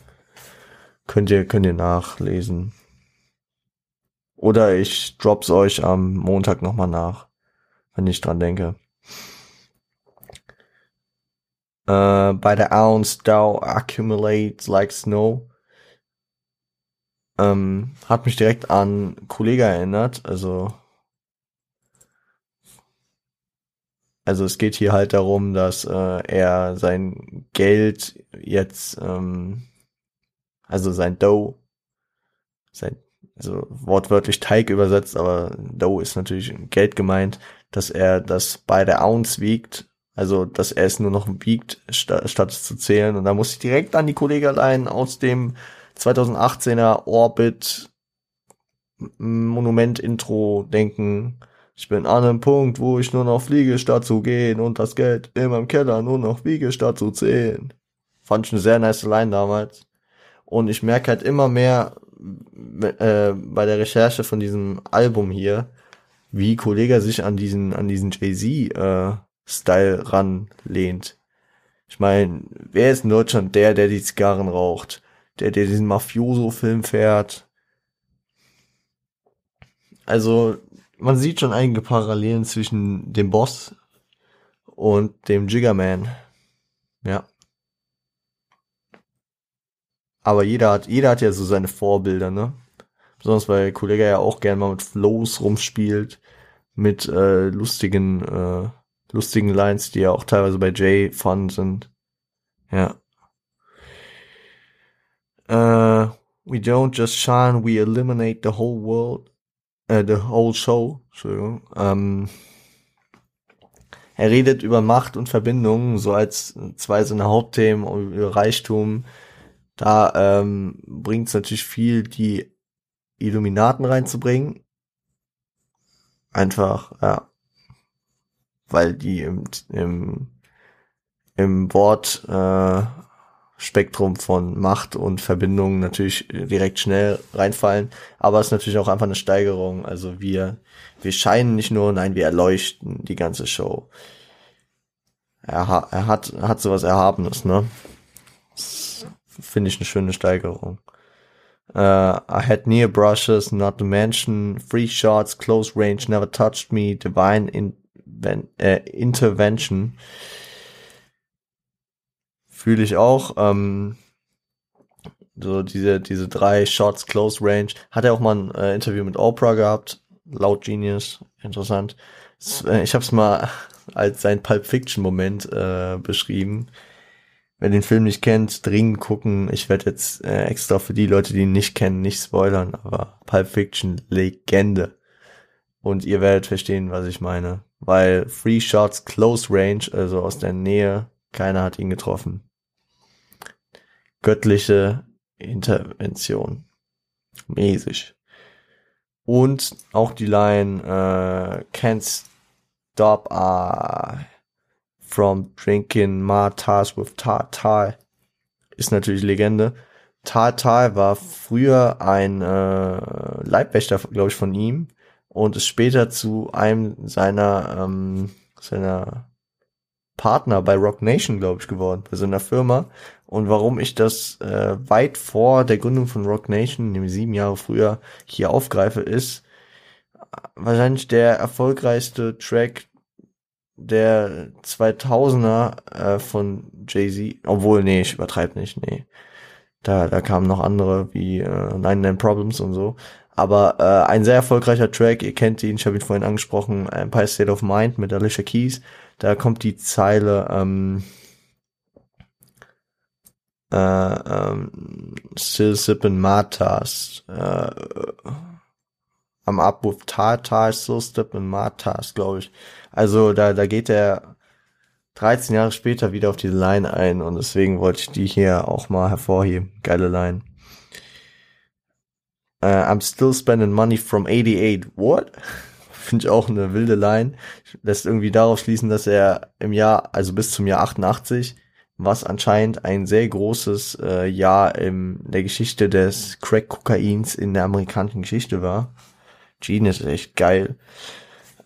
A: Könnt ihr, könnt ihr nachlesen. Oder ich drop's euch am Montag nochmal nach, wenn ich dran denke. Uh, by the ounce thou accumulates like snow. Ähm, hat mich direkt an Kollege erinnert, also also es geht hier halt darum, dass äh, er sein Geld jetzt, ähm, also sein Dough, sein, also wortwörtlich Teig übersetzt, aber Dough ist natürlich Geld gemeint, dass er das bei der Ounce wiegt, also dass er es nur noch wiegt, statt, statt es zu zählen. Und da muss ich direkt an die Kollegeleien aus dem 2018er Orbit Monument Intro denken ich bin an einem Punkt, wo ich nur noch fliege, statt zu gehen und das Geld in meinem Keller nur noch wiege, statt zu zählen. Fand ich eine sehr nice Line damals. Und ich merke halt immer mehr äh, bei der Recherche von diesem Album hier, wie Kollege sich an diesen, an diesen Jay-Z-Style äh, ranlehnt. Ich meine, wer ist in Deutschland der, der die Zigarren raucht? Der, der diesen Mafioso-Film fährt? Also, man sieht schon einige Parallelen zwischen dem Boss und dem Jiggerman. Ja. Aber jeder hat, jeder hat ja so seine Vorbilder, ne? Besonders weil Kollege ja auch gern mal mit Flows rumspielt, mit äh, lustigen, äh, lustigen Lines, die ja auch teilweise bei Jay fun sind. Ja. Uh, we don't just shine, we eliminate the whole world äh, The Whole Show, Entschuldigung, ähm, er redet über Macht und Verbindungen, so als zwei seiner Hauptthemen über Reichtum. Da ähm, bringt es natürlich viel, die Illuminaten reinzubringen. Einfach, ja. Weil die im, im, im Wort äh, Spektrum von Macht und Verbindungen natürlich direkt schnell reinfallen, aber es ist natürlich auch einfach eine Steigerung. Also wir, wir scheinen nicht nur, nein, wir erleuchten die ganze Show. Er, er hat, er hat sowas Erhabenes, ne? Finde ich eine schöne Steigerung. Uh, I had near brushes, not to mention free shots, close range, never touched me, divine in, äh, intervention Fühle ich auch. Ähm, so diese, diese drei Shots Close Range. Hat er auch mal ein äh, Interview mit Oprah gehabt. Laut Genius. Interessant. Äh, ich habe es mal als sein Pulp Fiction Moment äh, beschrieben. Wer den Film nicht kennt, dringend gucken. Ich werde jetzt äh, extra für die Leute, die ihn nicht kennen, nicht spoilern, aber Pulp Fiction Legende. Und ihr werdet verstehen, was ich meine. Weil Free Shots Close Range, also aus der Nähe, keiner hat ihn getroffen göttliche Intervention. Mäßig. Und auch die Line äh, Can't stop uh, from drinking Martars with Tartar ist natürlich Legende. Tartar war früher ein äh, Leibwächter, glaube ich, von ihm und ist später zu einem seiner ähm, seiner Partner bei Rock Nation, glaube ich, geworden, bei so einer Firma. Und warum ich das äh, weit vor der Gründung von Rock Nation, nämlich sieben Jahre früher, hier aufgreife, ist wahrscheinlich der erfolgreichste Track der 2000er äh, von Jay-Z. Obwohl, nee, ich übertreibe nicht, nee. Da, da kamen noch andere wie äh, Nine Nine Problems und so. Aber äh, ein sehr erfolgreicher Track, ihr kennt ihn, ich habe ihn vorhin angesprochen, Empire State of Mind mit Alicia Keys. Da kommt die Zeile, ähm, äh, ähm, still sipping Martas, äh, I'm up with Tartar, so step in Martas, glaube ich. Also da, da geht er 13 Jahre später wieder auf diese Line ein und deswegen wollte ich die hier auch mal hervorheben. Geile Line. Uh, I'm still spending money from 88. What? Finde ich auch eine wilde Line. Lässt irgendwie darauf schließen, dass er im Jahr, also bis zum Jahr 88, was anscheinend ein sehr großes äh, Jahr in der Geschichte des Crack-Kokains in der amerikanischen Geschichte war. Gene ist echt geil.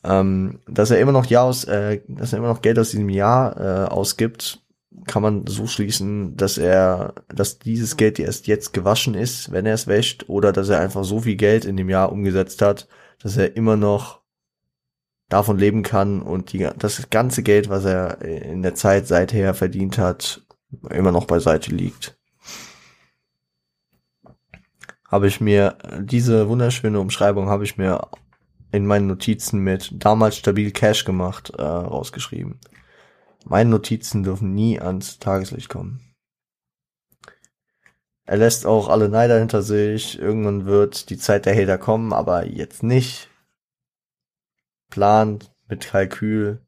A: Ähm, dass er immer noch Jahr aus, äh, dass er immer noch Geld aus diesem Jahr äh, ausgibt, kann man so schließen, dass er, dass dieses Geld erst jetzt gewaschen ist, wenn er es wäscht, oder dass er einfach so viel Geld in dem Jahr umgesetzt hat, dass er immer noch davon leben kann und die, das ganze Geld, was er in der Zeit seither verdient hat, immer noch beiseite liegt. Habe ich mir diese wunderschöne Umschreibung habe ich mir in meinen Notizen mit damals stabil Cash gemacht äh, rausgeschrieben. Meine Notizen dürfen nie ans Tageslicht kommen. Er lässt auch alle Neider hinter sich. Irgendwann wird die Zeit der Hater kommen, aber jetzt nicht plant, mit Kalkül.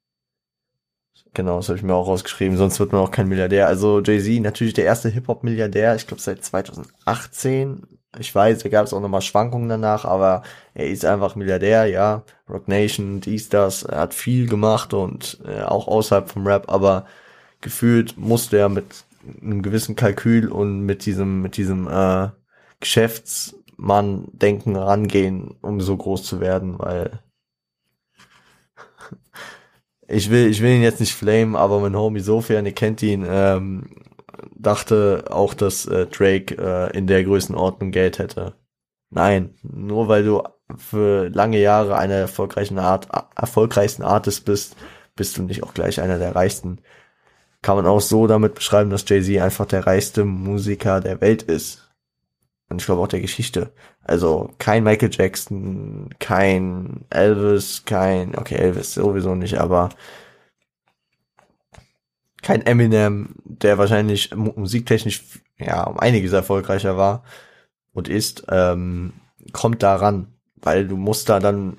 A: Genau, das habe ich mir auch rausgeschrieben, sonst wird man auch kein Milliardär. Also Jay-Z, natürlich der erste Hip-Hop-Milliardär, ich glaube seit 2018. Ich weiß, da gab es auch nochmal Schwankungen danach, aber er ist einfach Milliardär, ja. Rock Nation, dies, das, er hat viel gemacht und äh, auch außerhalb vom Rap, aber gefühlt musste er mit einem gewissen Kalkül und mit diesem, mit diesem äh, Geschäftsmann-Denken rangehen, um so groß zu werden, weil ich will, ich will ihn jetzt nicht flamen, aber mein Homie Sofian, ihr kennt ihn, ähm, dachte auch, dass äh, Drake äh, in der Größenordnung Geld hätte. Nein, nur weil du für lange Jahre einer erfolgreichen Art, erfolgreichsten Artist bist, bist du nicht auch gleich einer der reichsten. Kann man auch so damit beschreiben, dass Jay-Z einfach der reichste Musiker der Welt ist. Und ich glaube auch der Geschichte. Also kein Michael Jackson, kein Elvis, kein, okay, Elvis sowieso nicht, aber kein Eminem, der wahrscheinlich musiktechnisch ja um einiges erfolgreicher war und ist, ähm, kommt daran, weil du musst da dann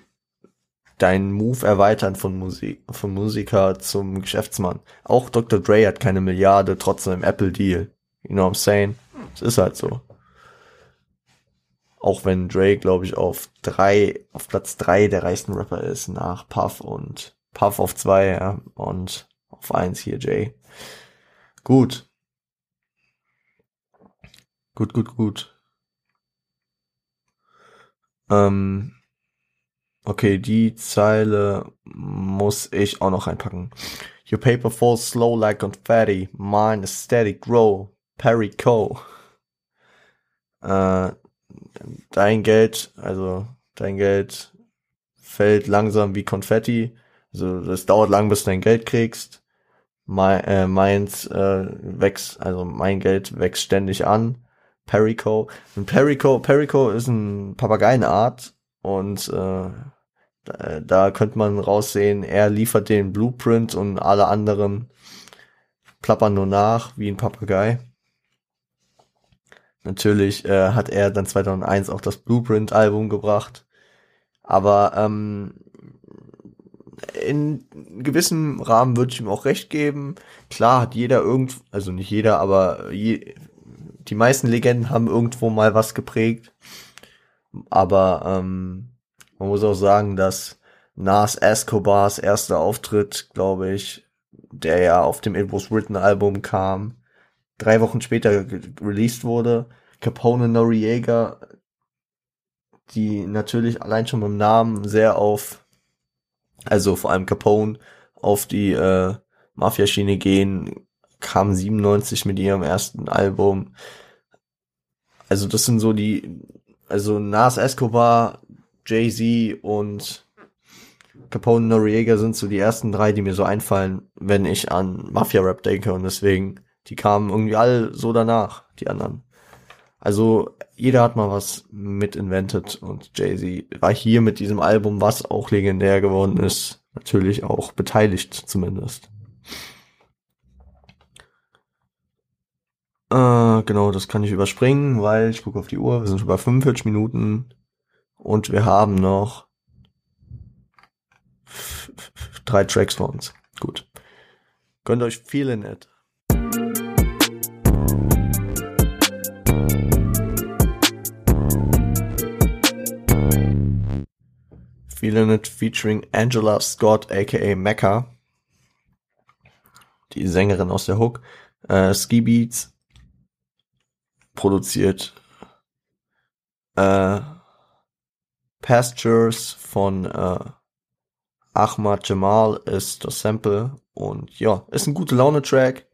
A: deinen Move erweitern von Musik, von Musiker zum Geschäftsmann. Auch Dr. Dre hat keine Milliarde, trotzdem Apple Deal. You know what I'm saying? Es ist halt so. Auch wenn Dre, glaube ich, auf drei, auf Platz drei der reichsten Rapper ist, nach Puff und Puff auf zwei, ja, und auf eins hier Jay. Gut. Gut, gut, gut. Ähm, okay, die Zeile muss ich auch noch reinpacken. Your paper falls slow like confetti, mine is steady grow, Perry Co. Äh, dein Geld, also dein Geld fällt langsam wie Konfetti. Also das dauert lang, bis du dein Geld kriegst. Mein, äh, meins äh, wächst, also mein Geld wächst ständig an. Perico. Und Perico, Perico ist ein Papageienart und äh, da, da könnte man raussehen, er liefert den Blueprint und alle anderen plappern nur nach wie ein Papagei. Natürlich äh, hat er dann 2001 auch das Blueprint-Album gebracht. Aber ähm, in gewissem Rahmen würde ich ihm auch recht geben. Klar hat jeder irgend, also nicht jeder, aber je, die meisten Legenden haben irgendwo mal was geprägt. Aber ähm, man muss auch sagen, dass Nas Escobars erster Auftritt, glaube ich, der ja auf dem It Was Written Album kam, drei Wochen später released wurde. Capone Noriega, die natürlich allein schon beim Namen sehr auf, also vor allem Capone, auf die äh, Mafia-Schiene gehen, kam 97 mit ihrem ersten Album. Also das sind so die, also Nas Escobar, Jay-Z und Capone Noriega sind so die ersten drei, die mir so einfallen, wenn ich an Mafia-Rap denke und deswegen die kamen irgendwie alle so danach, die anderen. Also jeder hat mal was mit invented und Jay-Z war hier mit diesem Album, was auch legendär geworden ist, natürlich auch beteiligt zumindest. Äh, genau, das kann ich überspringen, weil ich gucke auf die Uhr, wir sind schon bei 45 Minuten Und wir haben noch drei Tracks vor uns. Gut. Könnt euch viele nett. It featuring Angela Scott aka Mecca. Die Sängerin aus der Hook. Äh, Ski Beats produziert äh, Pastures von äh, Ahmad Jamal ist das Sample und ja, ist ein gute Laune Track.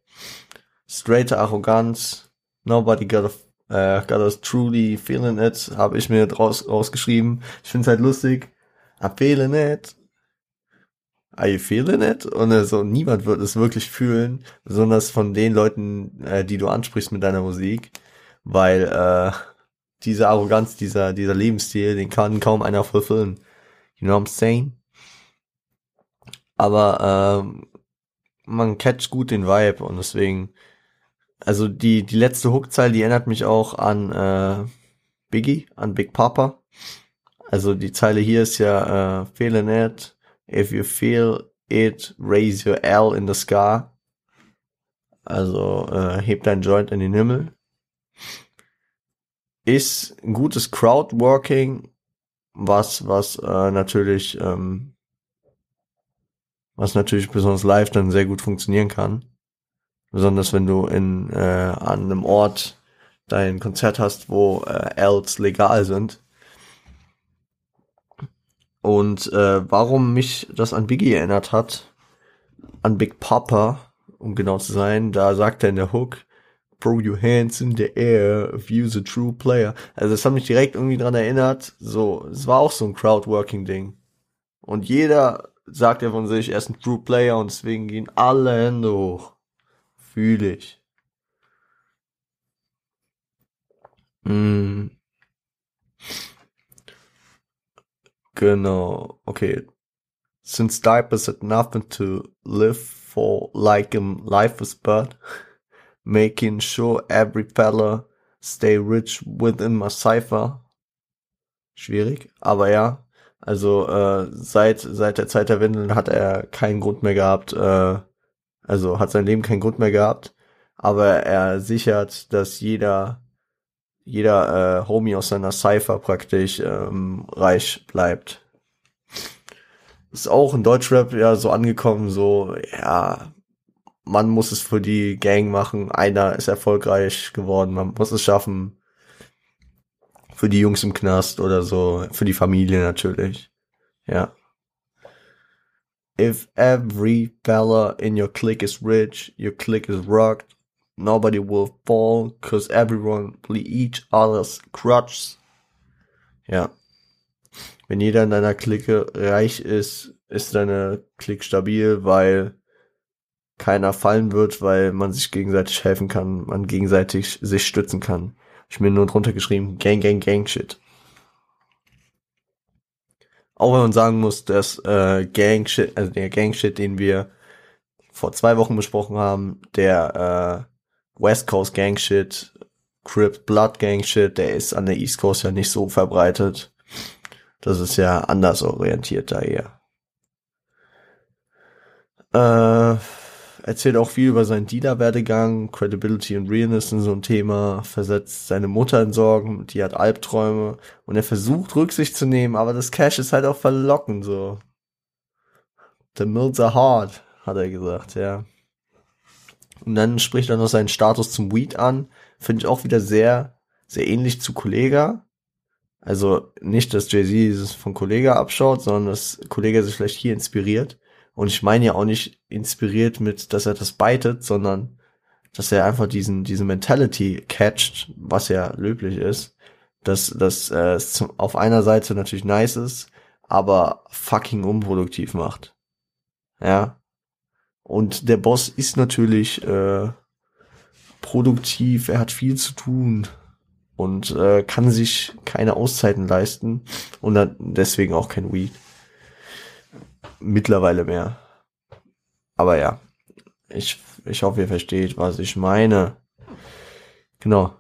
A: Straighte Arroganz. Nobody got a, uh, got us truly feeling it. Habe ich mir draus rausgeschrieben. Ich find's halt lustig. I'm feeling it. You feeling it? Und also niemand wird es wirklich fühlen, besonders von den Leuten, äh, die du ansprichst mit deiner Musik, weil äh, diese Arroganz, dieser dieser Lebensstil, den kann kaum einer fulfillen. You know what I'm saying? Aber ähm, man catcht gut den Vibe und deswegen, also die, die letzte Hookzeile, die erinnert mich auch an äh, Biggie, an Big Papa. Also die Zeile hier ist ja äh, feeling it, if you feel it, raise your L in the sky. Also äh, heb dein Joint in den Himmel. Ist ein gutes Crowdworking, was, was äh, natürlich ähm, was natürlich besonders live dann sehr gut funktionieren kann. Besonders wenn du in äh, an einem Ort dein Konzert hast, wo äh, Ls legal sind. Und äh, warum mich das an Biggie erinnert hat, an Big Papa, um genau zu sein, da sagt er in der Hook, Throw your hands in the air if you's a true player. Also das hat mich direkt irgendwie dran erinnert. So, es war auch so ein Crowdworking-Ding. Und jeder sagt er von sich, er ist ein True Player und deswegen gehen alle Hände hoch. Fühle ich. Mm. Genau, okay. Since diapers had nothing to live for like in life is but making sure every fella stay rich within my cipher. Schwierig, aber ja. Also äh, seit seit der Zeit der Windeln hat er keinen Grund mehr gehabt, äh, also hat sein Leben keinen Grund mehr gehabt, aber er sichert, dass jeder jeder äh, Homie aus seiner Cypher praktisch ähm, reich bleibt. Ist auch in Deutschrap ja so angekommen, so ja, man muss es für die Gang machen, einer ist erfolgreich geworden, man muss es schaffen, für die Jungs im Knast oder so, für die Familie natürlich. Ja. If every fella in your clique is rich, your clique is rocked, nobody will fall, cause everyone play each other's crutches. Ja. Wenn jeder in deiner Clique reich ist, ist deine Clique stabil, weil keiner fallen wird, weil man sich gegenseitig helfen kann, man gegenseitig sich stützen kann. Ich mir nur drunter geschrieben, Gang, Gang, Gang Shit. Auch wenn man sagen muss, dass äh, Gang Shit, also der Gang Shit, den wir vor zwei Wochen besprochen haben, der äh, West Coast Gang Shit, Crip Blood Gang Shit, der ist an der East Coast ja nicht so verbreitet. Das ist ja anders orientiert da eher. Äh, erzählt auch viel über seinen Dealer-Werdegang, Credibility und Realness sind so ein Thema, versetzt seine Mutter in Sorgen, die hat Albträume und er versucht Rücksicht zu nehmen, aber das Cash ist halt auch verlockend so. The mills are hard, hat er gesagt, ja. Und dann spricht er noch seinen Status zum Weed an, finde ich auch wieder sehr, sehr ähnlich zu Kollega. Also nicht, dass Jay-Z es von Kollega abschaut, sondern dass Kollega sich vielleicht hier inspiriert. Und ich meine ja auch nicht inspiriert mit, dass er das beitet, sondern dass er einfach diesen, diese Mentality catcht, was ja löblich ist, dass das äh, auf einer Seite natürlich nice ist, aber fucking unproduktiv macht. Ja. Und der Boss ist natürlich äh, produktiv, er hat viel zu tun und äh, kann sich keine Auszeiten leisten und dann deswegen auch kein Weed. Mittlerweile mehr. Aber ja, ich, ich hoffe, ihr versteht, was ich meine. Genau.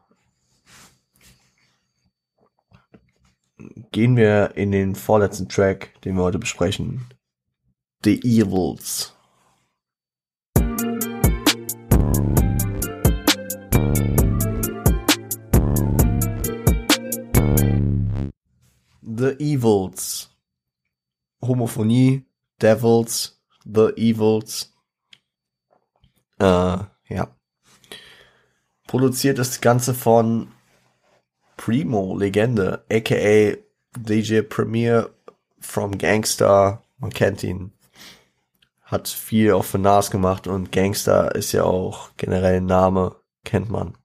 A: gehen wir in den vorletzten Track, den wir heute besprechen. The Evils. The Evils. Homophonie, Devils, The Evils. Äh, ja. Produziert das Ganze von Primo, Legende, aka DJ Premier from Gangster. Man kennt ihn. Hat viel auf für Nas gemacht und Gangster ist ja auch generell ein Name, kennt man.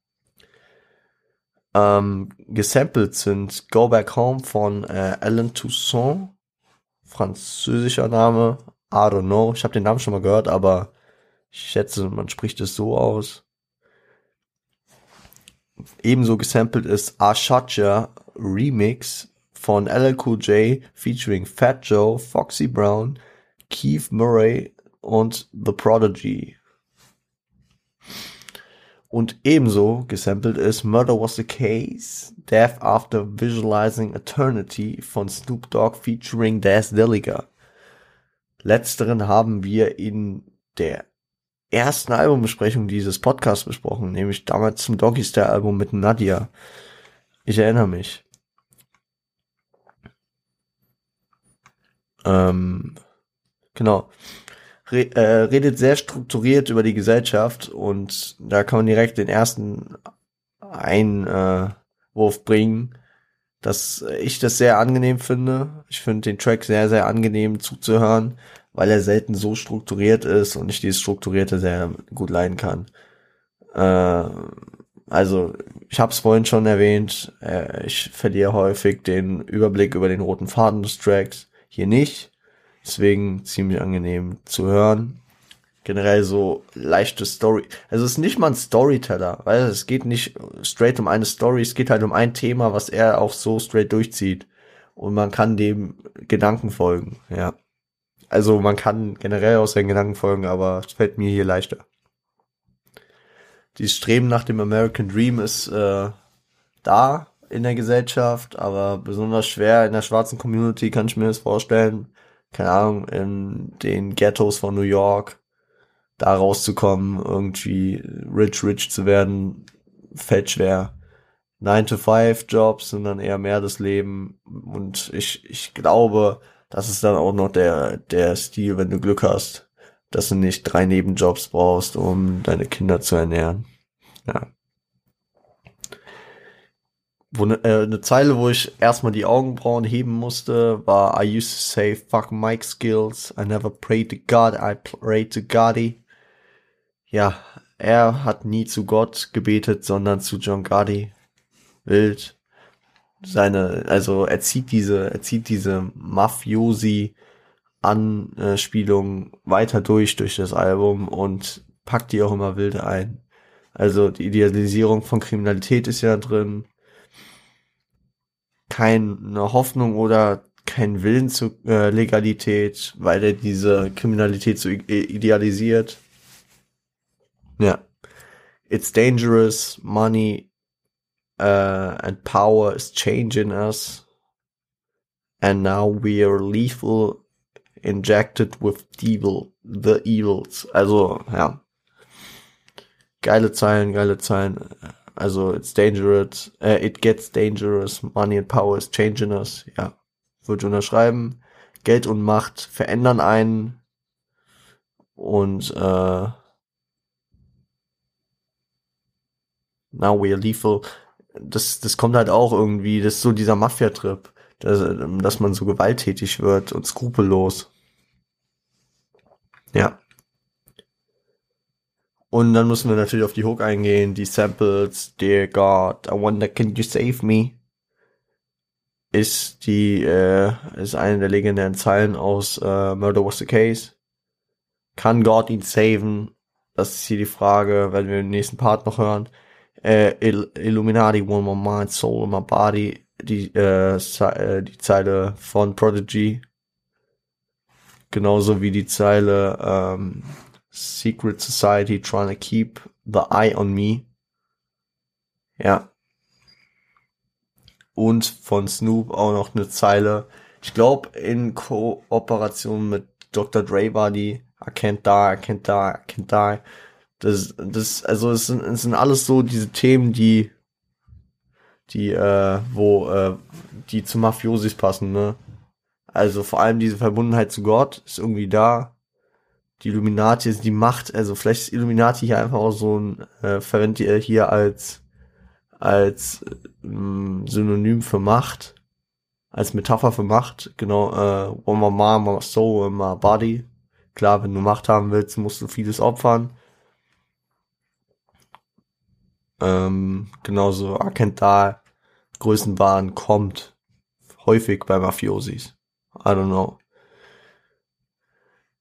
A: Ähm, gesampelt sind Go Back Home von äh, Alan Toussaint, französischer Name, I don't know, ich habe den Namen schon mal gehört, aber ich schätze, man spricht es so aus. Ebenso gesampelt ist Ashacha Remix von LLQJ featuring Fat Joe, Foxy Brown, Keith Murray und The Prodigy. Und ebenso gesampelt ist Murder Was the Case, Death After Visualizing Eternity von Snoop Dogg featuring Daz Dilliger. Letzteren haben wir in der ersten Albumbesprechung dieses Podcasts besprochen, nämlich damals zum Doggy Style Album mit Nadia. Ich erinnere mich. Ähm, genau. Re äh, redet sehr strukturiert über die Gesellschaft und da kann man direkt den ersten Einwurf bringen, dass ich das sehr angenehm finde. Ich finde den Track sehr, sehr angenehm zuzuhören weil er selten so strukturiert ist und ich dieses Strukturierte sehr gut leiden kann. Äh, also, ich habe es vorhin schon erwähnt, äh, ich verliere häufig den Überblick über den roten Faden des Tracks. Hier nicht. Deswegen ziemlich angenehm zu hören. Generell so leichte Story. Also es ist nicht mal ein Storyteller, weil es geht nicht straight um eine Story, es geht halt um ein Thema, was er auch so straight durchzieht. Und man kann dem Gedanken folgen, ja. Also man kann generell aus seinen Gedanken folgen, aber es fällt mir hier leichter. Dieses Streben nach dem American Dream ist äh, da in der Gesellschaft, aber besonders schwer in der schwarzen Community kann ich mir das vorstellen. Keine Ahnung, in den Ghettos von New York da rauszukommen, irgendwie rich, rich zu werden, fällt schwer. 9-to-5-Jobs sind dann eher mehr das Leben und ich, ich glaube, das ist dann auch noch der, der Stil, wenn du Glück hast, dass du nicht drei Nebenjobs brauchst, um deine Kinder zu ernähren. Ja. Wo ne, äh, eine Zeile, wo ich erstmal die Augenbrauen heben musste, war I used to say fuck Mike skills. I never prayed to God, I prayed to Gotti. Ja, er hat nie zu Gott gebetet, sondern zu John Gotti. Wild seine, also er zieht diese, er zieht diese Mafiosi Anspielung weiter durch, durch das Album und packt die auch immer wilde ein. Also die Idealisierung von Kriminalität ist ja drin. Keine Hoffnung oder kein Willen zur äh, Legalität, weil er diese Kriminalität so idealisiert. Ja. It's dangerous, money uh, and power is changing us. And now we are lethal injected with evil, the evils. Also, ja. Geile Zeilen, geile Zeilen. Also, it's dangerous, uh, it gets dangerous, money and power is changing us. Ja, würde unterschreiben. Geld und Macht verändern einen. Und, äh, now we are lethal das, das kommt halt auch irgendwie, das ist so dieser Mafia-Trip, dass, dass man so gewalttätig wird und skrupellos. Ja. Und dann müssen wir natürlich auf die Hook eingehen, die Samples, Dear God, I wonder can you save me? Ist die, äh, ist eine der legendären Zeilen aus äh, Murder Was the Case. Kann Gott ihn saven? Das ist hier die Frage, werden wir im nächsten Part noch hören äh, Illuminati, One My Mind, Soul in My Body, die, äh, äh, die Zeile von Prodigy. Genauso wie die Zeile ähm, Secret Society trying to keep the eye on me. Ja. und von Snoop auch noch eine Zeile. Ich glaube, in Kooperation mit Dr. Dre war die I can't die, I can't die, I can't die. Das, das, also es sind, es sind alles so diese Themen, die, die, äh, wo, äh, die zu Mafiosis passen, ne? Also vor allem diese Verbundenheit zu Gott ist irgendwie da. Die Illuminati ist die Macht, also vielleicht ist Illuminati hier einfach auch so ein, äh, verwendet ihr hier als, als ähm, Synonym für Macht, als Metapher für Macht, genau, äh, one my mom, my soul, my body. Klar, wenn du Macht haben willst, musst du vieles opfern. Ähm, genauso Akental, Größenwahn kommt häufig bei Mafiosis. I don't know.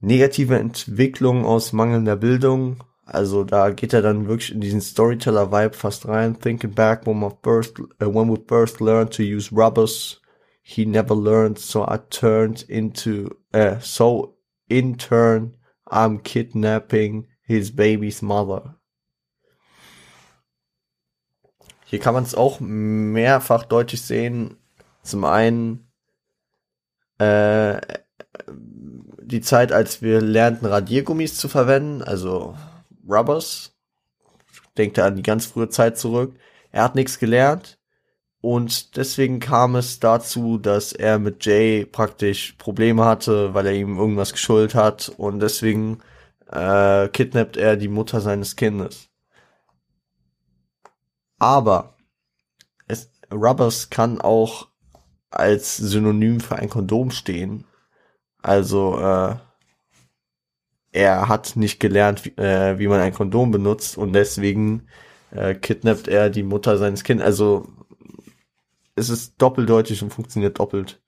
A: Negative Entwicklung aus mangelnder Bildung. Also da geht er dann wirklich in diesen Storyteller-Vibe fast rein. Thinking back when, my first, uh, when we first learned to use rubbers, he never learned, so I turned into, uh, so in turn, I'm kidnapping his baby's mother. Hier kann man es auch mehrfach deutlich sehen. Zum einen äh, die Zeit, als wir lernten, Radiergummis zu verwenden, also Rubbers. Denkt er an die ganz frühe Zeit zurück. Er hat nichts gelernt und deswegen kam es dazu, dass er mit Jay praktisch Probleme hatte, weil er ihm irgendwas geschuldet hat und deswegen äh, kidnappt er die Mutter seines Kindes. Aber es, Rubbers kann auch als Synonym für ein Kondom stehen. Also äh, er hat nicht gelernt, wie, äh, wie man ein Kondom benutzt und deswegen äh, kidnappt er die Mutter seines Kindes. Also es ist doppeldeutig und funktioniert doppelt.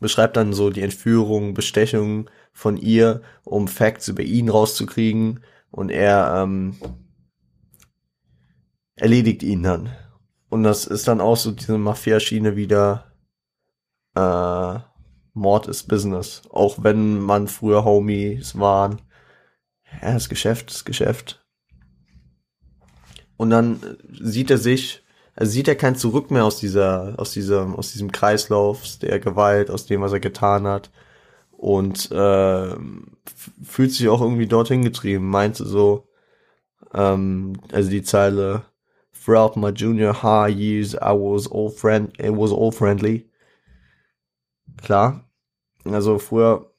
A: Beschreibt dann so die Entführung, Bestechung von ihr, um Facts über ihn rauszukriegen und er ähm, erledigt ihn dann. Und das ist dann auch so diese Mafia-Schiene wieder äh, Mord ist Business. Auch wenn man früher Homies waren. Ja, das Geschäft ist Geschäft. Und dann sieht er sich also sieht er kein Zurück mehr aus dieser, aus dieser, aus diesem Kreislauf der Gewalt, aus dem, was er getan hat. Und äh, fühlt sich auch irgendwie dorthin getrieben, meinte so, ähm, also die Zeile, throughout my junior high years, I was all friend, it was all friendly. Klar. Also früher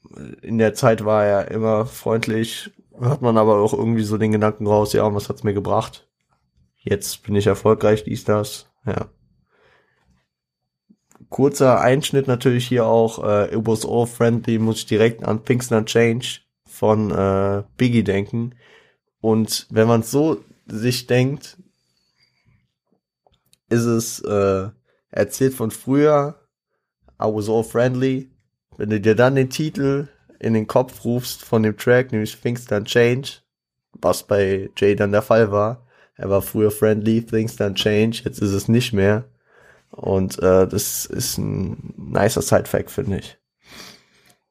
A: in der Zeit war er immer freundlich, hat man aber auch irgendwie so den Gedanken raus, ja, was hat's mir gebracht? jetzt bin ich erfolgreich, dies, das, ja. Kurzer Einschnitt natürlich hier auch, äh, It was all friendly, muss ich direkt an Things Not Change von äh, Biggie denken. Und wenn man so sich denkt, ist es äh, erzählt von früher, I was all friendly. Wenn du dir dann den Titel in den Kopf rufst von dem Track, nämlich Things Don't Change, was bei Jay dann der Fall war, er war früher friendly, things don't change, jetzt ist es nicht mehr. Und äh, das ist ein nicer Side-Fact, finde ich.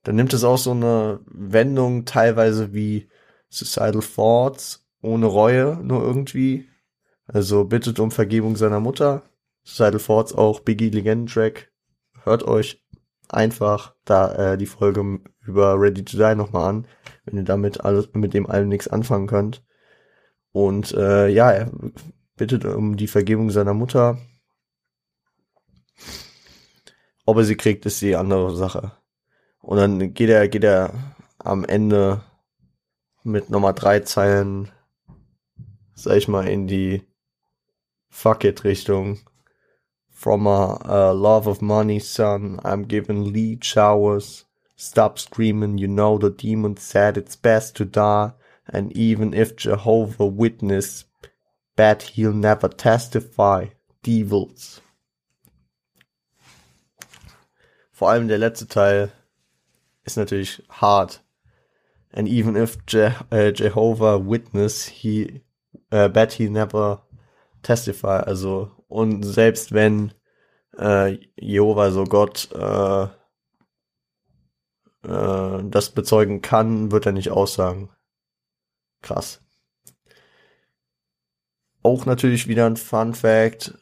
A: Dann nimmt es auch so eine Wendung teilweise wie Suicidal Thoughts ohne Reue, nur irgendwie. Also bittet um Vergebung seiner Mutter. Suicidal Thoughts auch Biggie Legenden-Track. Hört euch einfach da äh, die Folge über Ready to Die nochmal an, wenn ihr damit alles mit dem allem nichts anfangen könnt. Und äh, ja, er bittet um die Vergebung seiner Mutter. Ob er sie kriegt, ist die andere Sache. Und dann geht er, geht er am Ende mit Nummer drei Zeilen, sag ich mal, in die Fuck it Richtung. From a, a love of money, son, I'm given lead showers. Stop screaming, you know the demon said it's best to die. and even if Jehovah Witness bet he'll never testify, devils. Vor allem der letzte Teil ist natürlich hart. And even if Je uh, Jehovah Witness, he uh, bet he never testify. Also, und selbst wenn äh, Jehova, so Gott, äh, äh, das bezeugen kann, wird er nicht aussagen. Krass. Auch natürlich wieder ein Fun Fact.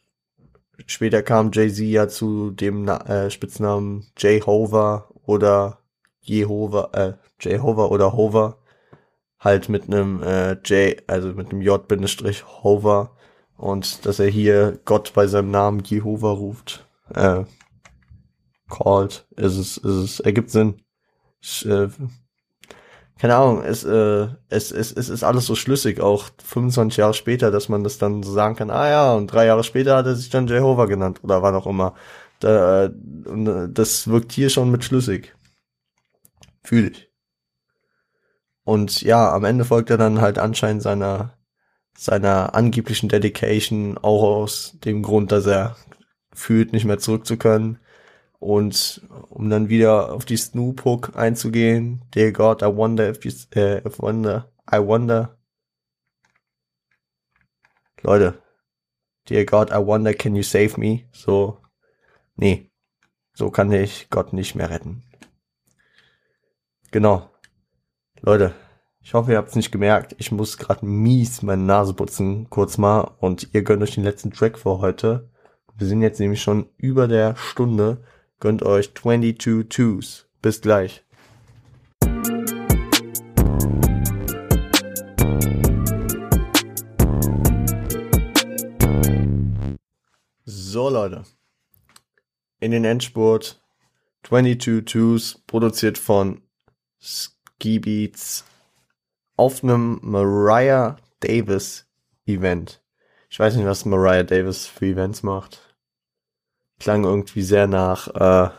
A: später kam Jay-Z ja zu dem äh, Spitznamen Jehovah oder Jehova, äh, Jehovah oder Hover. Halt mit einem äh, J, also mit einem J-Bindestrich Hover. Und dass er hier Gott bei seinem Namen Jehova ruft. Äh, called. Ist es, ist es, ergibt Sinn. Ich, äh, keine Ahnung, es, äh, es, es, es ist alles so schlüssig, auch 25 Jahre später, dass man das dann so sagen kann, ah ja, und drei Jahre später hat er sich dann Jehovah genannt oder war noch immer. Da, äh, das wirkt hier schon mit schlüssig. Fühle ich. Und ja, am Ende folgt er dann halt anscheinend seiner, seiner angeblichen Dedication auch aus dem Grund, dass er fühlt, nicht mehr zurück zu können. Und um dann wieder auf die Snoop Hook einzugehen, Dear God, I wonder if you, äh, if wonder, I wonder. Leute, Dear God, I wonder, can you save me? So, nee, so kann ich Gott nicht mehr retten. Genau. Leute, ich hoffe, ihr habt es nicht gemerkt. Ich muss gerade mies meine Nase putzen, kurz mal. Und ihr gönnt euch den letzten Track für heute. Wir sind jetzt nämlich schon über der Stunde. Gönnt euch 22 Twos. Bis gleich. So Leute, in den Endspurt 22 Twos, produziert von Ski Beats auf einem Mariah Davis Event. Ich weiß nicht, was Mariah Davis für Events macht klang irgendwie sehr nach, äh,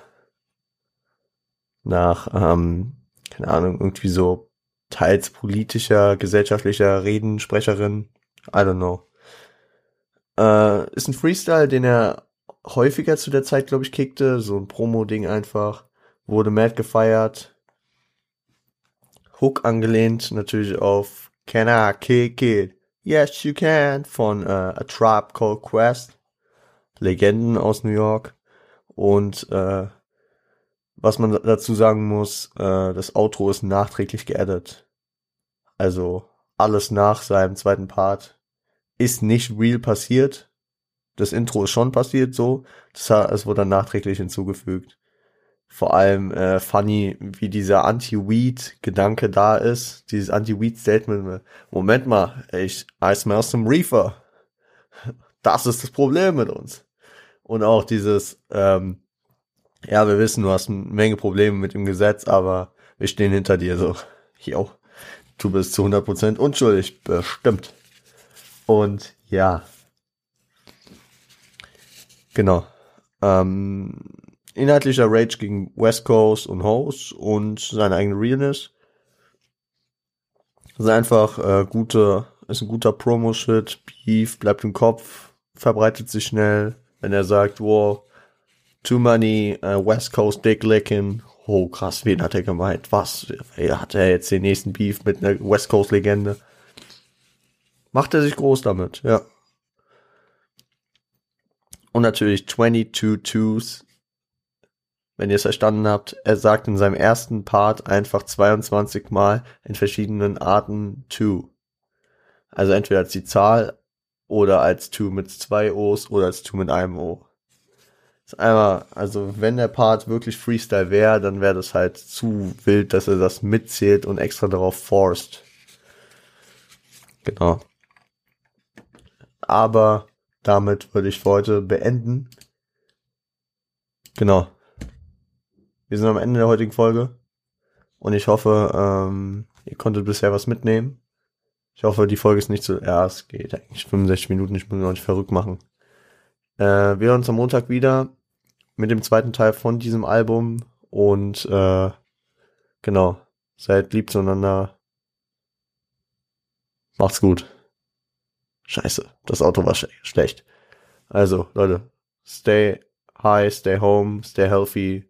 A: nach, ähm, keine Ahnung, irgendwie so teils politischer, gesellschaftlicher Redensprecherin. I don't know. Äh, ist ein Freestyle, den er häufiger zu der Zeit, glaube ich, kickte. So ein Promo-Ding einfach. Wurde mad gefeiert. Hook angelehnt, natürlich auf Can I Kick It? Yes, you can von äh, A Tribe Called Quest. Legenden aus New York. Und äh, was man dazu sagen muss, äh, das Outro ist nachträglich geaddet. Also alles nach seinem zweiten Part ist nicht real passiert. Das Intro ist schon passiert so. Das, es wurde dann nachträglich hinzugefügt. Vor allem äh, funny, wie dieser Anti-Weed-Gedanke da ist. Dieses Anti-Weed-Statement. Moment mal, ich, I smell some Reefer. Das ist das Problem mit uns. Und auch dieses, ähm, ja, wir wissen, du hast eine Menge Probleme mit dem Gesetz, aber wir stehen hinter dir so. Jo, du bist zu 100% unschuldig, bestimmt. Und ja. Genau. Ähm, inhaltlicher Rage gegen West Coast und Host und seine eigene Realness. Das ist einfach äh, gute, ist ein guter Promo-Shit. Beef bleibt im Kopf, verbreitet sich schnell wenn er sagt, wow, too many uh, West Coast Dick Licking. Oh krass, wen hat er gemeint? Was? Hat er jetzt den nächsten Beef mit einer West Coast Legende? Macht er sich groß damit, ja. Und natürlich 22 Twos. Wenn ihr es verstanden habt, er sagt in seinem ersten Part einfach 22 Mal in verschiedenen Arten Two. Also entweder als die Zahl oder als Two mit zwei O's oder als Two mit einem O. ist einmal, also wenn der Part wirklich Freestyle wäre, dann wäre das halt zu wild, dass er das mitzählt und extra darauf forst. Genau. Aber damit würde ich für heute beenden. Genau. Wir sind am Ende der heutigen Folge. Und ich hoffe, ähm, ihr konntet bisher was mitnehmen. Ich hoffe, die Folge ist nicht so, ja, es geht eigentlich 65 Minuten, ich muss mich noch nicht verrückt machen. Äh, wir hören uns am Montag wieder mit dem zweiten Teil von diesem Album und äh, genau, seid lieb zueinander. Macht's gut. Scheiße, das Auto war sch schlecht. Also, Leute, stay high, stay home, stay healthy,